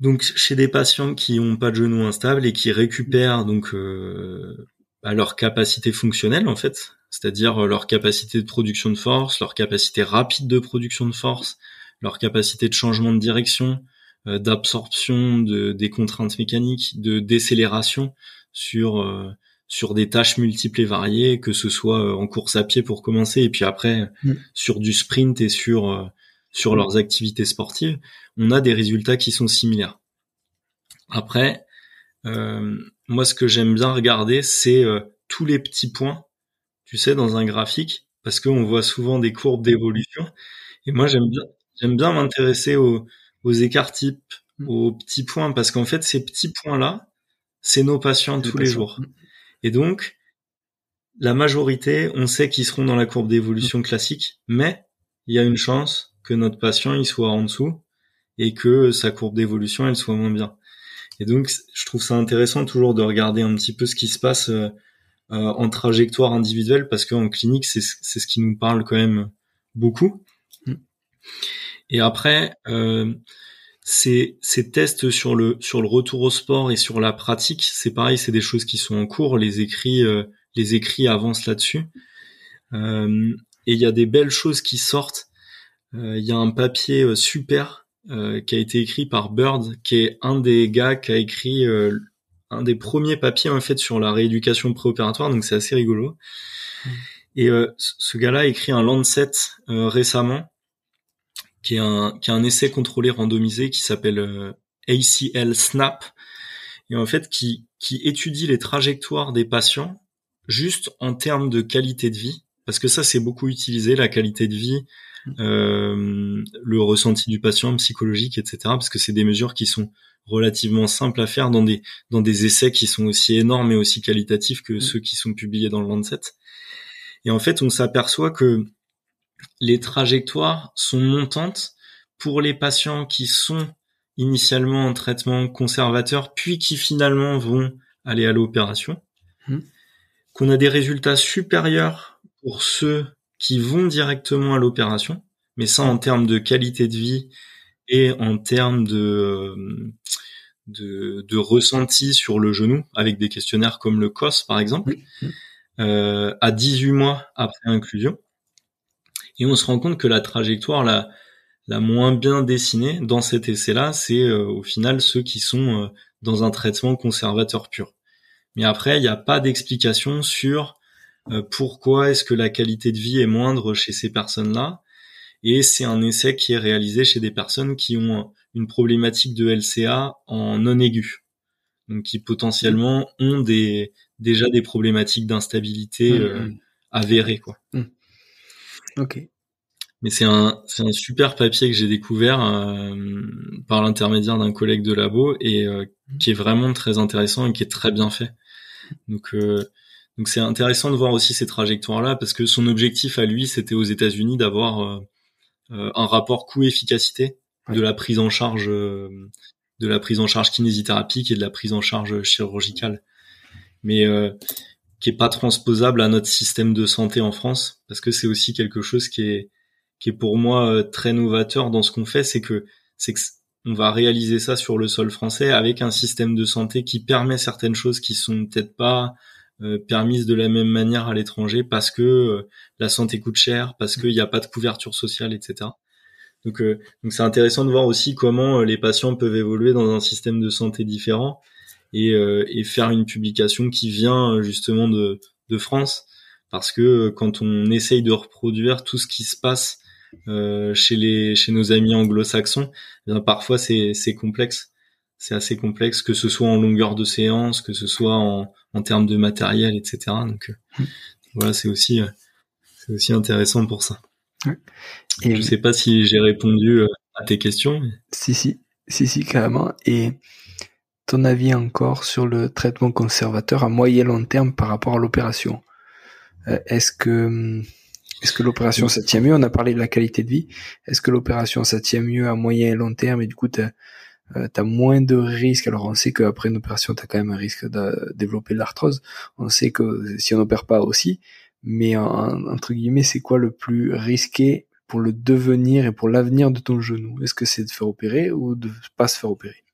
Speaker 1: donc chez des patients qui ont pas de genou instable et qui récupèrent donc euh, bah, leur capacité fonctionnelle en fait, c'est-à-dire euh, leur capacité de production de force, leur capacité rapide de production de force, leur capacité de changement de direction, euh, d'absorption de, des contraintes mécaniques, de décélération sur euh, sur des tâches multiples et variées, que ce soit euh, en course à pied pour commencer, et puis après
Speaker 2: Mm.
Speaker 1: sur du sprint et sur euh, sur leurs activités sportives, on a des résultats qui sont similaires. Après, euh, moi ce que j'aime bien regarder, c'est euh, tous les petits points, tu sais, dans un graphique, parce qu'on voit souvent des courbes d'évolution, et moi j'aime bien j'aime bien m'intéresser aux, aux écarts types,
Speaker 2: Mm.
Speaker 1: aux petits points, parce qu'en fait ces petits points-là, c'est nos patients tous
Speaker 2: le
Speaker 1: les jours. Et donc, la majorité, on sait qu'ils seront dans la courbe d'évolution classique, mais il y a une chance que notre patient il soit en dessous et que sa courbe d'évolution elle soit moins bien. Et donc, je trouve ça intéressant toujours de regarder un petit peu ce qui se passe euh, euh, en trajectoire individuelle parce qu'en clinique, c'est c'est ce qui nous parle quand même beaucoup.
Speaker 2: Mm.
Speaker 1: Et après, euh, ces, ces tests sur le sur le retour au sport et sur la pratique, c'est pareil, c'est des choses qui sont en cours. Les écrits euh, les écrits avancent là-dessus. Euh, et il y a des belles choses qui sortent. Euh, Il y a un papier euh, super euh, qui a été écrit par Bird, qui est un des gars qui a écrit euh, un des premiers papiers en fait sur la rééducation préopératoire. Donc c'est assez rigolo.
Speaker 2: Mm.
Speaker 1: Et euh, ce ce gars-là a écrit un Lancet euh, récemment, qui est un qui est un essai contrôlé randomisé qui s'appelle euh, ACL Snap, et en fait qui qui étudie les trajectoires des patients juste en termes de qualité de vie, parce que ça c'est beaucoup utilisé la qualité de vie, euh, le ressenti du patient psychologique, etc. Parce que c'est des mesures qui sont relativement simples à faire dans des dans des essais qui sont aussi énormes et aussi qualitatifs que ceux qui sont publiés dans le Lancet. Et en fait, on s'aperçoit que les trajectoires sont montantes pour les patients qui sont initialement en traitement conservateur, puis qui finalement vont aller à l'opération,
Speaker 2: Mhm.
Speaker 1: qu'on a des résultats supérieurs pour ceux qui vont directement à l'opération, mais ça en termes de qualité de vie et en termes de, de, de ressenti sur le genou, avec des questionnaires comme le COS par exemple, euh, à 18 mois après inclusion. Et on se rend compte que la trajectoire la, la moins bien dessinée dans cet essai-là, c'est euh, au final ceux qui sont euh, dans un traitement conservateur pur. Mais après, il n'y a pas d'explication sur euh, pourquoi est-ce que la qualité de vie est moindre chez ces personnes-là. Et c'est un essai qui est réalisé chez des personnes qui ont une problématique de LCA en non aigu. Donc qui potentiellement ont des, déjà des problématiques d'instabilité
Speaker 2: Mm,
Speaker 1: euh,
Speaker 2: mm.
Speaker 1: avérées. Quoi.
Speaker 2: Ok.
Speaker 1: Mais c'est un, c'est un super papier que j'ai découvert euh, par l'intermédiaire d'un collègue de labo et euh, qui est vraiment très intéressant et qui est très bien fait. Donc, euh, donc c'est intéressant de voir aussi ces trajectoires-là parce que son objectif à lui, c'était aux États-Unis d'avoir euh, euh, un rapport coût-efficacité de
Speaker 2: Ouais.
Speaker 1: la prise en charge, euh, de la prise en charge kinésithérapique et de la prise en charge chirurgicale, mais euh, qui est pas transposable à notre système de santé en France parce que c'est aussi quelque chose qui est qui est pour moi euh, très novateur dans ce qu'on fait, c'est que c'est que on va réaliser ça sur le sol français avec un système de santé qui permet certaines choses qui sont peut-être pas euh, permises de la même manière à l'étranger parce que euh, la santé coûte cher, parce qu'il n'y a pas de couverture sociale, etc. Donc, euh, donc c'est intéressant de voir aussi comment euh, les patients peuvent évoluer dans un système de santé différent et, euh, et faire une publication qui vient euh, justement de, de France parce que euh, quand on essaye de reproduire tout ce qui se passe euh, chez les chez nos amis anglo-saxons, eh bien, parfois c'est c'est complexe, c'est assez complexe que ce soit en longueur de séance, que ce soit en en termes de matériel, etc. Donc euh, voilà, c'est aussi euh, c'est aussi intéressant pour ça.
Speaker 2: Et
Speaker 1: Je sais pas si j'ai répondu à tes questions. mais-
Speaker 2: si, si, si, si, carrément. Et ton avis encore sur le traitement conservateur à moyen long terme par rapport à l'opération? Euh, Est-ce que hum, est-ce que l'opération ça tient mieux? On a parlé de la qualité de vie. Est-ce que l'opération ça tient mieux à moyen et long terme? Et du coup t'as as moins de risques. Alors on sait qu'après une opération t'as quand même un risque de développer de l'arthrose. On sait que si on n'opère pas aussi, Mais entre guillemets, c'est quoi le plus risqué pour le devenir et pour l'avenir de ton genou? Est-ce que c'est de faire opérer ou de pas se faire opérer?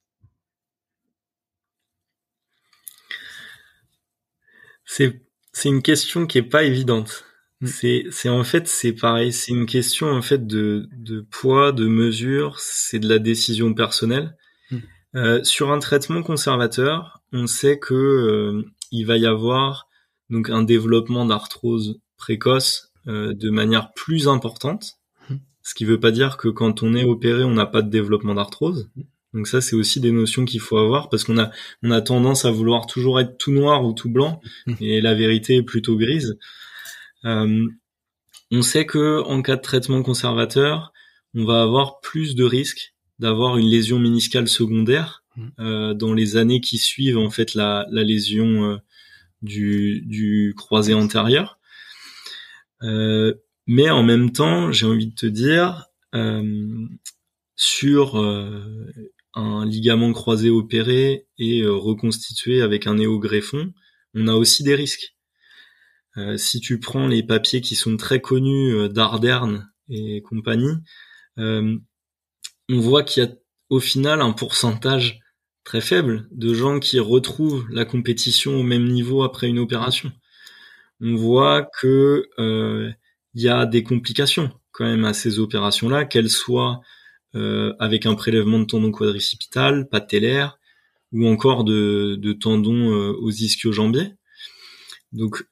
Speaker 1: C'est c'est une question qui est pas évidente. Mm. C'est c'est en fait c'est pareil, c'est une question en fait de de poids, de mesure, c'est de la décision personnelle. Mm. Euh, sur un traitement conservateur, on sait que euh, il va y avoir donc un développement d'arthrose précoce euh, de manière plus importante. Mm. Ce qui veut pas dire que quand on est opéré, on n'a pas de développement d'arthrose. Donc ça, c'est aussi des notions qu'il faut avoir parce qu'on a on a tendance à vouloir toujours être tout noir ou tout blanc et la vérité est plutôt grise. Euh, on sait que en cas de traitement conservateur, on va avoir plus de risques d'avoir une lésion méniscale secondaire euh, dans les années qui suivent en fait la, la lésion euh, du, du croisé antérieur. Euh, mais en même temps, j'ai envie de te dire, euh, sur un ligament croisé opéré et euh, reconstitué avec un néogreffon, on a aussi des risques. Euh, si tu prends les papiers qui sont très connus euh, d'Arderne et compagnie, on voit qu'il y a au final un pourcentage très faible de gens qui retrouvent la compétition au même niveau après une opération. On voit que il y a des complications quand même à ces opérations-là, qu'elles soient euh, avec un prélèvement de tendon quadricipital, patellaire, ou encore de, de tendons euh, aux ischio-jambiers. Donc,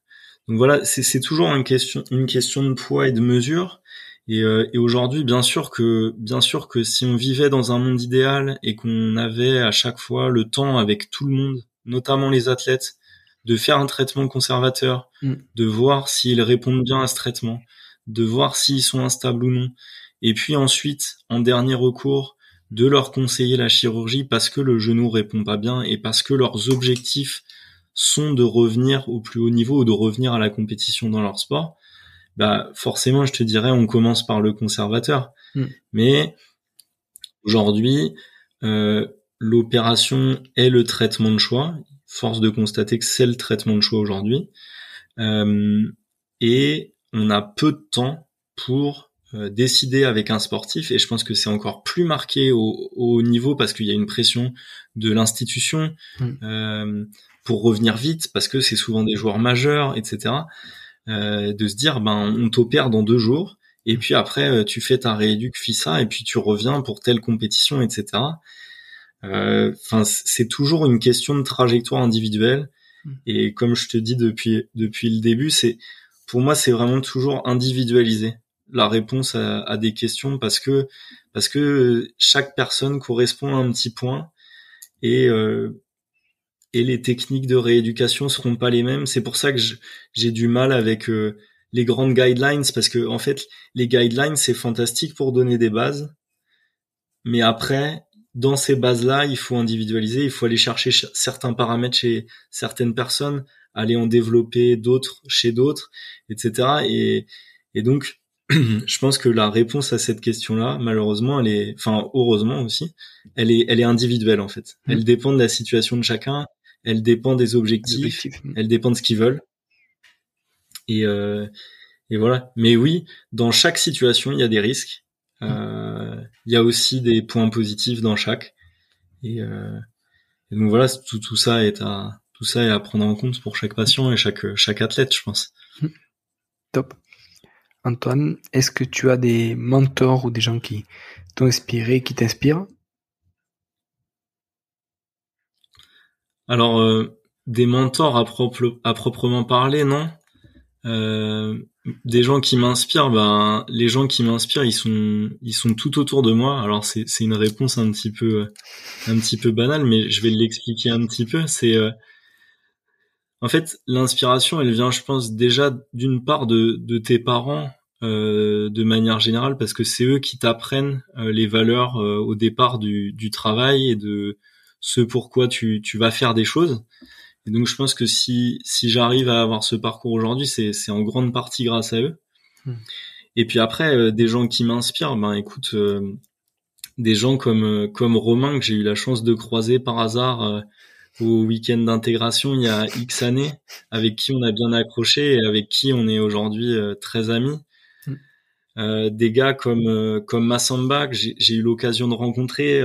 Speaker 1: donc voilà, c'est toujours une question, une question de poids et de mesure. Et, euh, et aujourd'hui, bien sûr que, bien sûr que si on vivait dans un monde idéal et qu'on avait à chaque fois le temps avec tout le monde, notamment les athlètes, de faire un traitement conservateur, mm. de voir s'ils répondent bien à ce traitement, de voir s'ils sont instables ou non, et puis ensuite, en dernier recours, de leur conseiller la chirurgie parce que le genou répond pas bien et parce que leurs objectifs sont de revenir au plus haut niveau ou de revenir à la compétition dans leur sport, bah forcément, je te dirais, on commence par le conservateur. Hmm. Mais aujourd'hui, euh, l'opération est le traitement de choix. Force de constater que c'est le traitement de choix aujourd'hui. Euh, et on a peu de temps pour euh, décider avec un sportif et je pense que c'est encore plus marqué au, au niveau parce qu'il y a une pression de l'institution euh, pour revenir vite parce que c'est souvent des joueurs majeurs etc euh, de se dire ben on t'opère dans deux jours et puis après euh, tu fais ta rééduque FISA et puis tu reviens pour telle compétition etc enfin c'est toujours une question de trajectoire individuelle mm. et comme je te dis depuis depuis le début c'est pour moi c'est vraiment toujours individualisé la réponse à, des questions parce que parce que chaque personne correspond à un petit point et euh, et les techniques de rééducation seront pas les mêmes. C'est pour ça que j'ai du mal avec euh, les grandes guidelines parce que en fait les guidelines c'est fantastique pour donner des bases, mais après dans ces bases-là, il faut individualiser, il faut aller chercher certains paramètres chez certaines personnes, aller en développer d'autres chez d'autres, etc. Et, et donc je pense que la réponse à cette question-là, malheureusement, elle est, enfin heureusement aussi, elle est, elle est individuelle en fait. Mmh. Elle dépend de la situation de chacun, elle dépend des objectifs, mmh. elle dépend de ce qu'ils veulent. Et, euh, et voilà. Mais oui, dans chaque situation, il y a des risques. Euh, il y a aussi des points positifs dans chaque. Et, euh, et donc voilà, tout, tout ça est à, tout ça est à prendre en compte pour chaque patient et chaque, chaque athlète, je pense. Mmh.
Speaker 2: Top. Antoine, est-ce que tu as des mentors ou des gens qui t'ont inspiré, qui t'inspirent?
Speaker 1: Alors, euh, des mentors à, proprement parler, non. Euh, des gens qui m'inspirent, ben les gens qui m'inspirent, ils sont tout autour de moi. Alors c'est une réponse un petit peu un banale, mais je vais l'expliquer un petit peu. C'est euh, en fait, l'inspiration, elle vient, je pense, déjà d'une part de, de tes parents, euh, de manière générale, parce que c'est eux qui t'apprennent euh, les valeurs euh, au départ du, du, travail et de ce pourquoi tu, tu vas faire des choses. Et donc, je pense que si, si j'arrive à avoir ce parcours aujourd'hui, c'est, c'est en grande partie grâce à eux. Hmm. Et puis après, des gens qui m'inspirent, ben écoute, des gens comme comme Romain que j'ai eu la chance de croiser par hasard au week-end d'intégration il y a X années, avec qui on a bien accroché et avec qui on est aujourd'hui très amis. Mm. des gars comme comme Massamba que j'ai eu l'occasion de rencontrer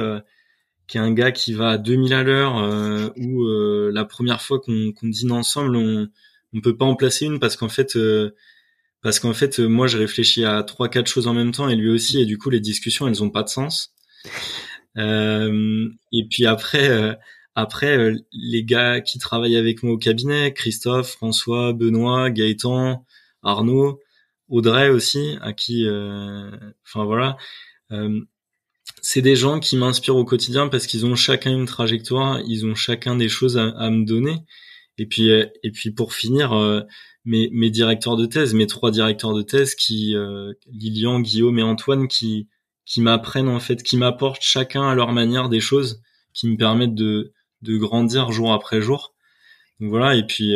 Speaker 1: qui est un gars qui va à 2000 à l'heure, euh, où euh, la première fois qu'on dîne ensemble, on on peut pas en placer une parce qu'en fait euh, parce qu'en fait moi je réfléchis à trois quatre choses en même temps et lui aussi et du coup les discussions elles ont pas de sens. et puis après après les gars qui travaillent avec moi au cabinet, Christophe, François, Benoît, Gaëtan, Arnaud, Audrey aussi à qui enfin voilà c'est des gens qui m'inspirent au quotidien parce qu'ils ont chacun une trajectoire, ils ont chacun des choses à, me donner. Et puis, euh, et puis pour finir, euh, mes, mes directeurs de thèse, mes trois directeurs de thèse, qui euh, Lilian, Guillaume et Antoine, qui qui m'apprennent en fait, qui m'apportent chacun à leur manière des choses, qui me permettent de de grandir jour après jour. Donc voilà. Et puis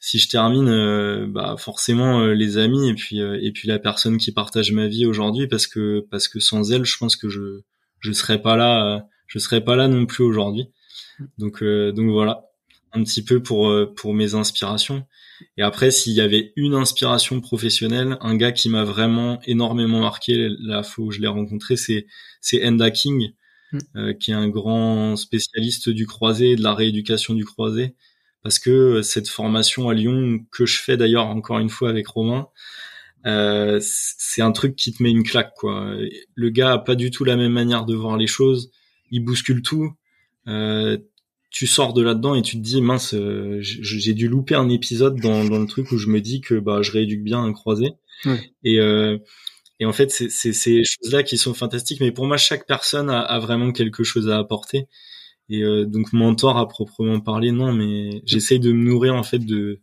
Speaker 1: si je termine, bah forcément les amis et puis et puis la personne qui partage ma vie aujourd'hui, parce que parce que sans elle, je pense que je je serais pas là, euh, je serais pas là non plus aujourd'hui. Donc euh, donc voilà, un petit peu pour euh, pour mes inspirations. Et après, s'il y avait une inspiration professionnelle, un gars qui m'a vraiment énormément marqué la fois où je l'ai rencontré, c'est c'est Enda King, mm. qui est un grand spécialiste du croisé et de la rééducation du croisé. Parce que cette formation à Lyon que je fais d'ailleurs encore une fois avec Romain, euh, c'est un truc qui te met une claque quoi. Le gars a pas du tout la même manière de voir les choses, il bouscule tout. Euh, tu sors de là-dedans et tu te dis mince, euh, j'ai dû louper un épisode dans, dans, le truc où je me dis que bah je rééduque bien un croisé. Et euh, et en fait c'est ces choses-là qui sont fantastiques. Mais pour moi chaque personne a, a vraiment quelque chose à apporter. Et euh, donc mentor à proprement parler non, mais j'essaye de me nourrir en fait de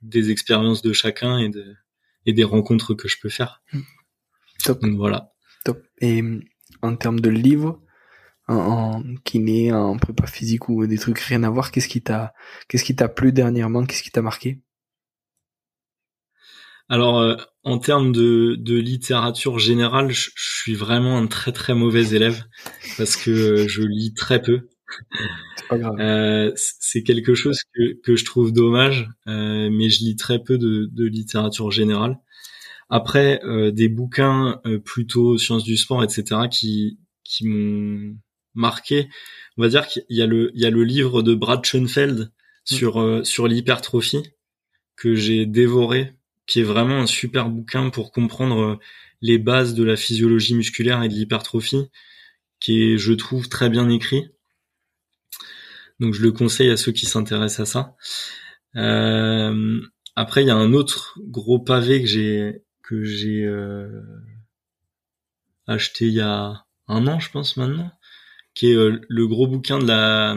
Speaker 1: des expériences de chacun et de et des rencontres que je peux faire. Hmm.
Speaker 2: Top.
Speaker 1: Donc voilà.
Speaker 2: Top. Et en termes de livres, en, en kiné, en prépa physique ou des trucs rien à voir, qu'est-ce qui t'a, qu'est-ce qui t'a plu dernièrement, qu'est-ce qui t'a marqué?
Speaker 1: Alors, euh, en termes de, de littérature générale, je, suis vraiment un très très mauvais élève parce que euh, je lis très peu. Euh, c'est quelque chose que, que je trouve dommage, euh, mais je lis très peu de, de littérature générale. Après, euh, des bouquins euh, plutôt sciences du sport, etc., qui qui m'ont marqué. On va dire qu'il y a le il y a le livre de Brad Schoenfeld mm. sur euh, sur l'hypertrophie que j'ai dévoré, qui est vraiment un super bouquin pour comprendre euh, les bases de la physiologie musculaire et de l'hypertrophie, qui est, je trouve, très bien écrit. Donc je le conseille à ceux qui s'intéressent à ça. Euh, après, il y a un autre gros pavé que j'ai que j'ai euh, acheté il y a un an, je pense maintenant, qui est le gros bouquin de la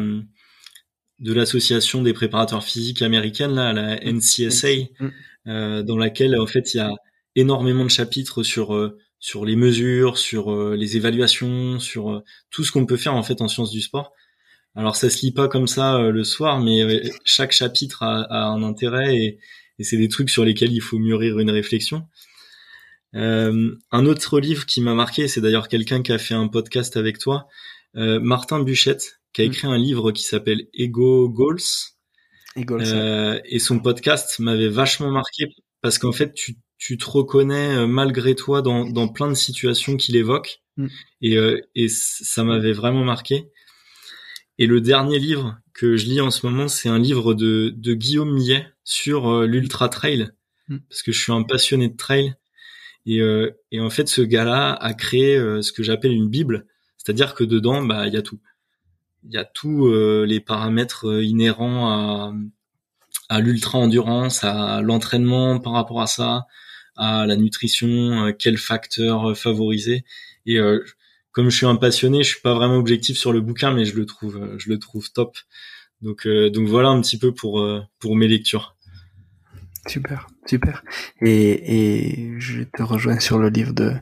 Speaker 1: de l'association des préparateurs physiques américaines, là, la NCSA, mm. euh, dans laquelle en fait il y a énormément de chapitres sur euh, sur les mesures, sur les évaluations, sur tout ce qu'on peut faire en fait en sciences du sport. Alors ça se lit pas comme ça le soir, mais chaque chapitre a, a un intérêt et, et c'est des trucs sur lesquels il faut mûrir une réflexion. Euh, un autre livre qui m'a marqué, c'est d'ailleurs quelqu'un qui a fait un podcast avec toi, euh, Martin Buchette, qui a mm. écrit un livre qui s'appelle Ego Goals. Euh, et son podcast m'avait vachement marqué parce qu'en fait, tu, tu te reconnais euh, malgré toi dans, dans plein de situations qu'il évoque. Mm. Et, euh, et ça m'avait vraiment marqué. Et le dernier livre que je lis en ce moment, c'est un livre de, de Guillaume Millet sur l'ultra trail, mm. parce que je suis un passionné de trail et, euh, et en fait, ce gars-là a créé euh, ce que j'appelle une bible, c'est-à-dire que dedans, bah, il y a tout. Il y a tous euh, les paramètres inhérents à, à l'ultra endurance, à l'entraînement par rapport à ça, à la nutrition, quels facteurs favoriser. Et comme je suis un passionné, je suis pas vraiment objectif sur le bouquin, mais je le trouve, je le trouve top. Donc, donc voilà un petit peu pour pour mes lectures.
Speaker 2: Super, super. Et, et je te rejoins sur le livre de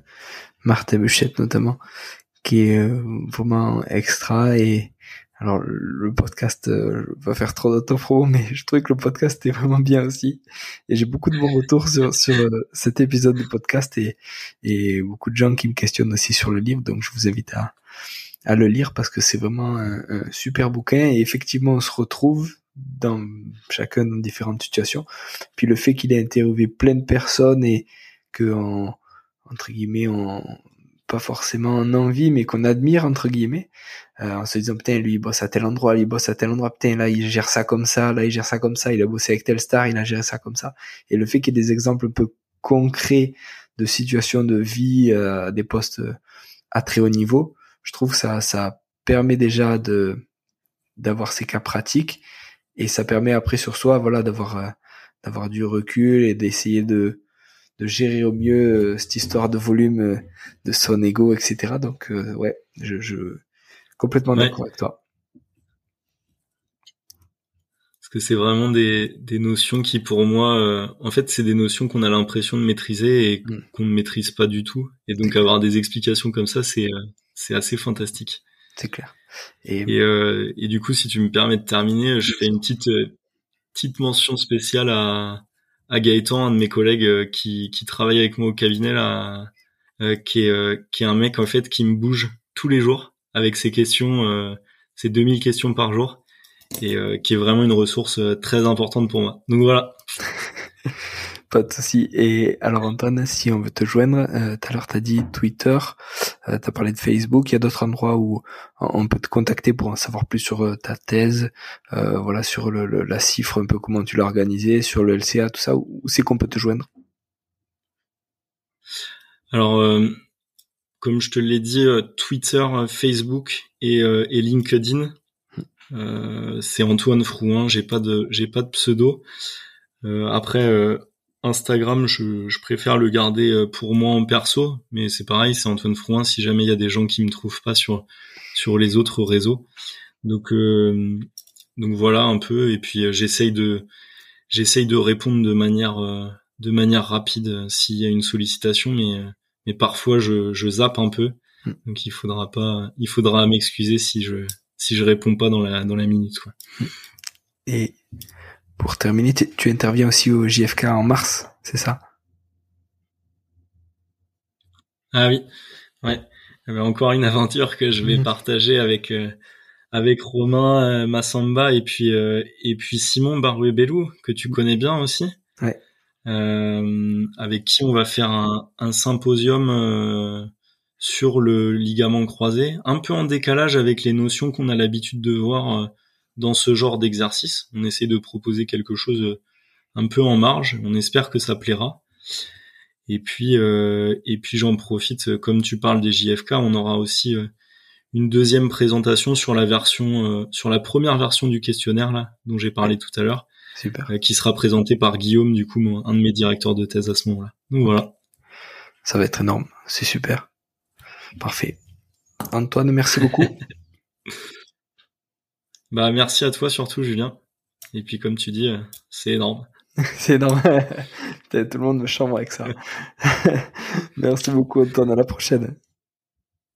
Speaker 2: Marthe Buchette notamment, qui est euh, vraiment extra. Et alors le podcast euh, va faire trop d'autopro, mais je trouve que le podcast est vraiment bien aussi. Et j'ai beaucoup de bons retours sur, sur euh, cet épisode du podcast et, et beaucoup de gens qui me questionnent aussi sur le livre. Donc je vous invite à, à le lire parce que c'est vraiment un, super bouquin et effectivement on se retrouve dans chacun dans différentes situations. Puis le fait qu'il ait interviewé plein de personnes et que en, entre guillemets on pas forcément en envie mais qu'on admire entre guillemets. Euh, en se disant putain lui il bosse à tel endroit lui il bosse à tel endroit. Putain là il gère ça comme ça là il gère ça comme ça il a bossé avec tel star il a géré ça comme ça. Et le fait qu'il y ait des exemples un peu concrets de situations de vie euh, des postes à très haut niveau je trouve que ça ça permet déjà de d'avoir ces cas pratiques. Et ça permet après sur soi voilà d'avoir euh, d'avoir du recul et d'essayer de de gérer au mieux euh, cette histoire de volume euh, de son ego, etc. Donc euh, ouais, je, je complètement d'accord avec toi.
Speaker 1: Parce que c'est vraiment des, des notions qui pour moi, en fait, c'est des notions qu'on a l'impression de maîtriser et mm. qu'on ne maîtrise pas du tout. Et donc avoir des explications comme ça, c'est c'est assez fantastique.
Speaker 2: C'est clair.
Speaker 1: Et, et, et, du coup, si tu me permets de terminer, je fais une petite petite mention spéciale à à Gaëtan, un de mes collègues euh, qui, qui travaille avec moi au cabinet là, euh, qui est euh, qui est un mec en fait qui me bouge tous les jours avec ses questions, ses 2000 questions par jour et qui est vraiment une ressource très importante pour moi. Donc voilà.
Speaker 2: Pas de souci. Et alors Antoine, si on veut te joindre, euh, tout à l'heure t'as dit Twitter, euh, t'as parlé de Facebook. Il y a d'autres endroits où on peut te contacter pour en savoir plus sur euh, ta thèse, euh, voilà, sur le, la cifre, un peu comment tu l'as organisé, sur le LCA, tout ça. Où c'est qu'on peut te joindre?
Speaker 1: Alors, comme je te l'ai dit, Twitter, Facebook et, et LinkedIn. c'est Antoine Frouin. J'ai pas de, j'ai pas de pseudo. après, Instagram, je, je, préfère le garder euh, pour moi en perso, mais c'est pareil, c'est Antoine Frouin si jamais il y a des gens qui me trouvent pas sur sur les autres réseaux. Donc euh, donc voilà un peu et puis euh, j'essaye de j'essaye de répondre de manière de manière rapide s'il y a une sollicitation mais mais parfois je, je zappe un peu. Hmm. Donc il faudra pas il faudra m'excuser si je si je réponds pas dans la dans la minute quoi.
Speaker 2: Et pour terminer, tu, interviens aussi au JFK en mars, c'est ça?
Speaker 1: Ah oui, ouais. Eh ben, encore une aventure que je vais mhm. partager avec euh, avec Romain euh, Massamba et puis euh, et puis Simon Barouet-Bellou que tu connais bien aussi.
Speaker 2: Ouais.
Speaker 1: avec qui on va faire un, un symposium sur le ligament croisé, un peu en décalage avec les notions qu'on a l'habitude de voir dans ce genre d'exercice. On essaie de proposer quelque chose euh, un peu en marge. On espère que ça plaira. Et puis, euh, et puis j'en profite, euh, comme tu parles des JFK, on aura aussi une deuxième présentation sur la version, sur la première version du questionnaire là, dont j'ai parlé tout à l'heure, qui sera présentée par Guillaume, du coup, un de mes directeurs de thèse à ce moment-là. Donc voilà.
Speaker 2: Ça va être énorme, c'est super, parfait. Antoine, merci beaucoup.
Speaker 1: Bah merci à toi surtout Julien. Et puis comme tu dis, euh, c'est énorme.
Speaker 2: c'est énorme. Tout le monde me chambre avec ça. merci beaucoup Antoine, à la prochaine.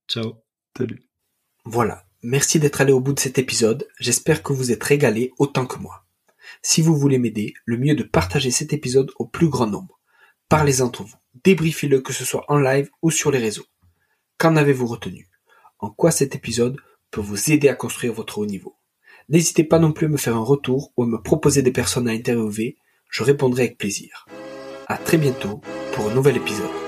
Speaker 1: Ciao.
Speaker 2: Salut. Voilà, merci d'être allé au bout de cet épisode. J'espère que vous êtes régalé autant que moi. Si vous voulez m'aider, le mieux est de partager cet épisode au plus grand nombre. Parlez entre vous, débriefez-le que ce soit en live ou sur les réseaux. Qu'en avez-vous retenu? En quoi cet épisode peut vous aider à construire votre haut niveau? N'hésitez pas non plus à me faire un retour ou à me proposer des personnes à interviewer, je répondrai avec plaisir. À très bientôt pour un nouvel épisode.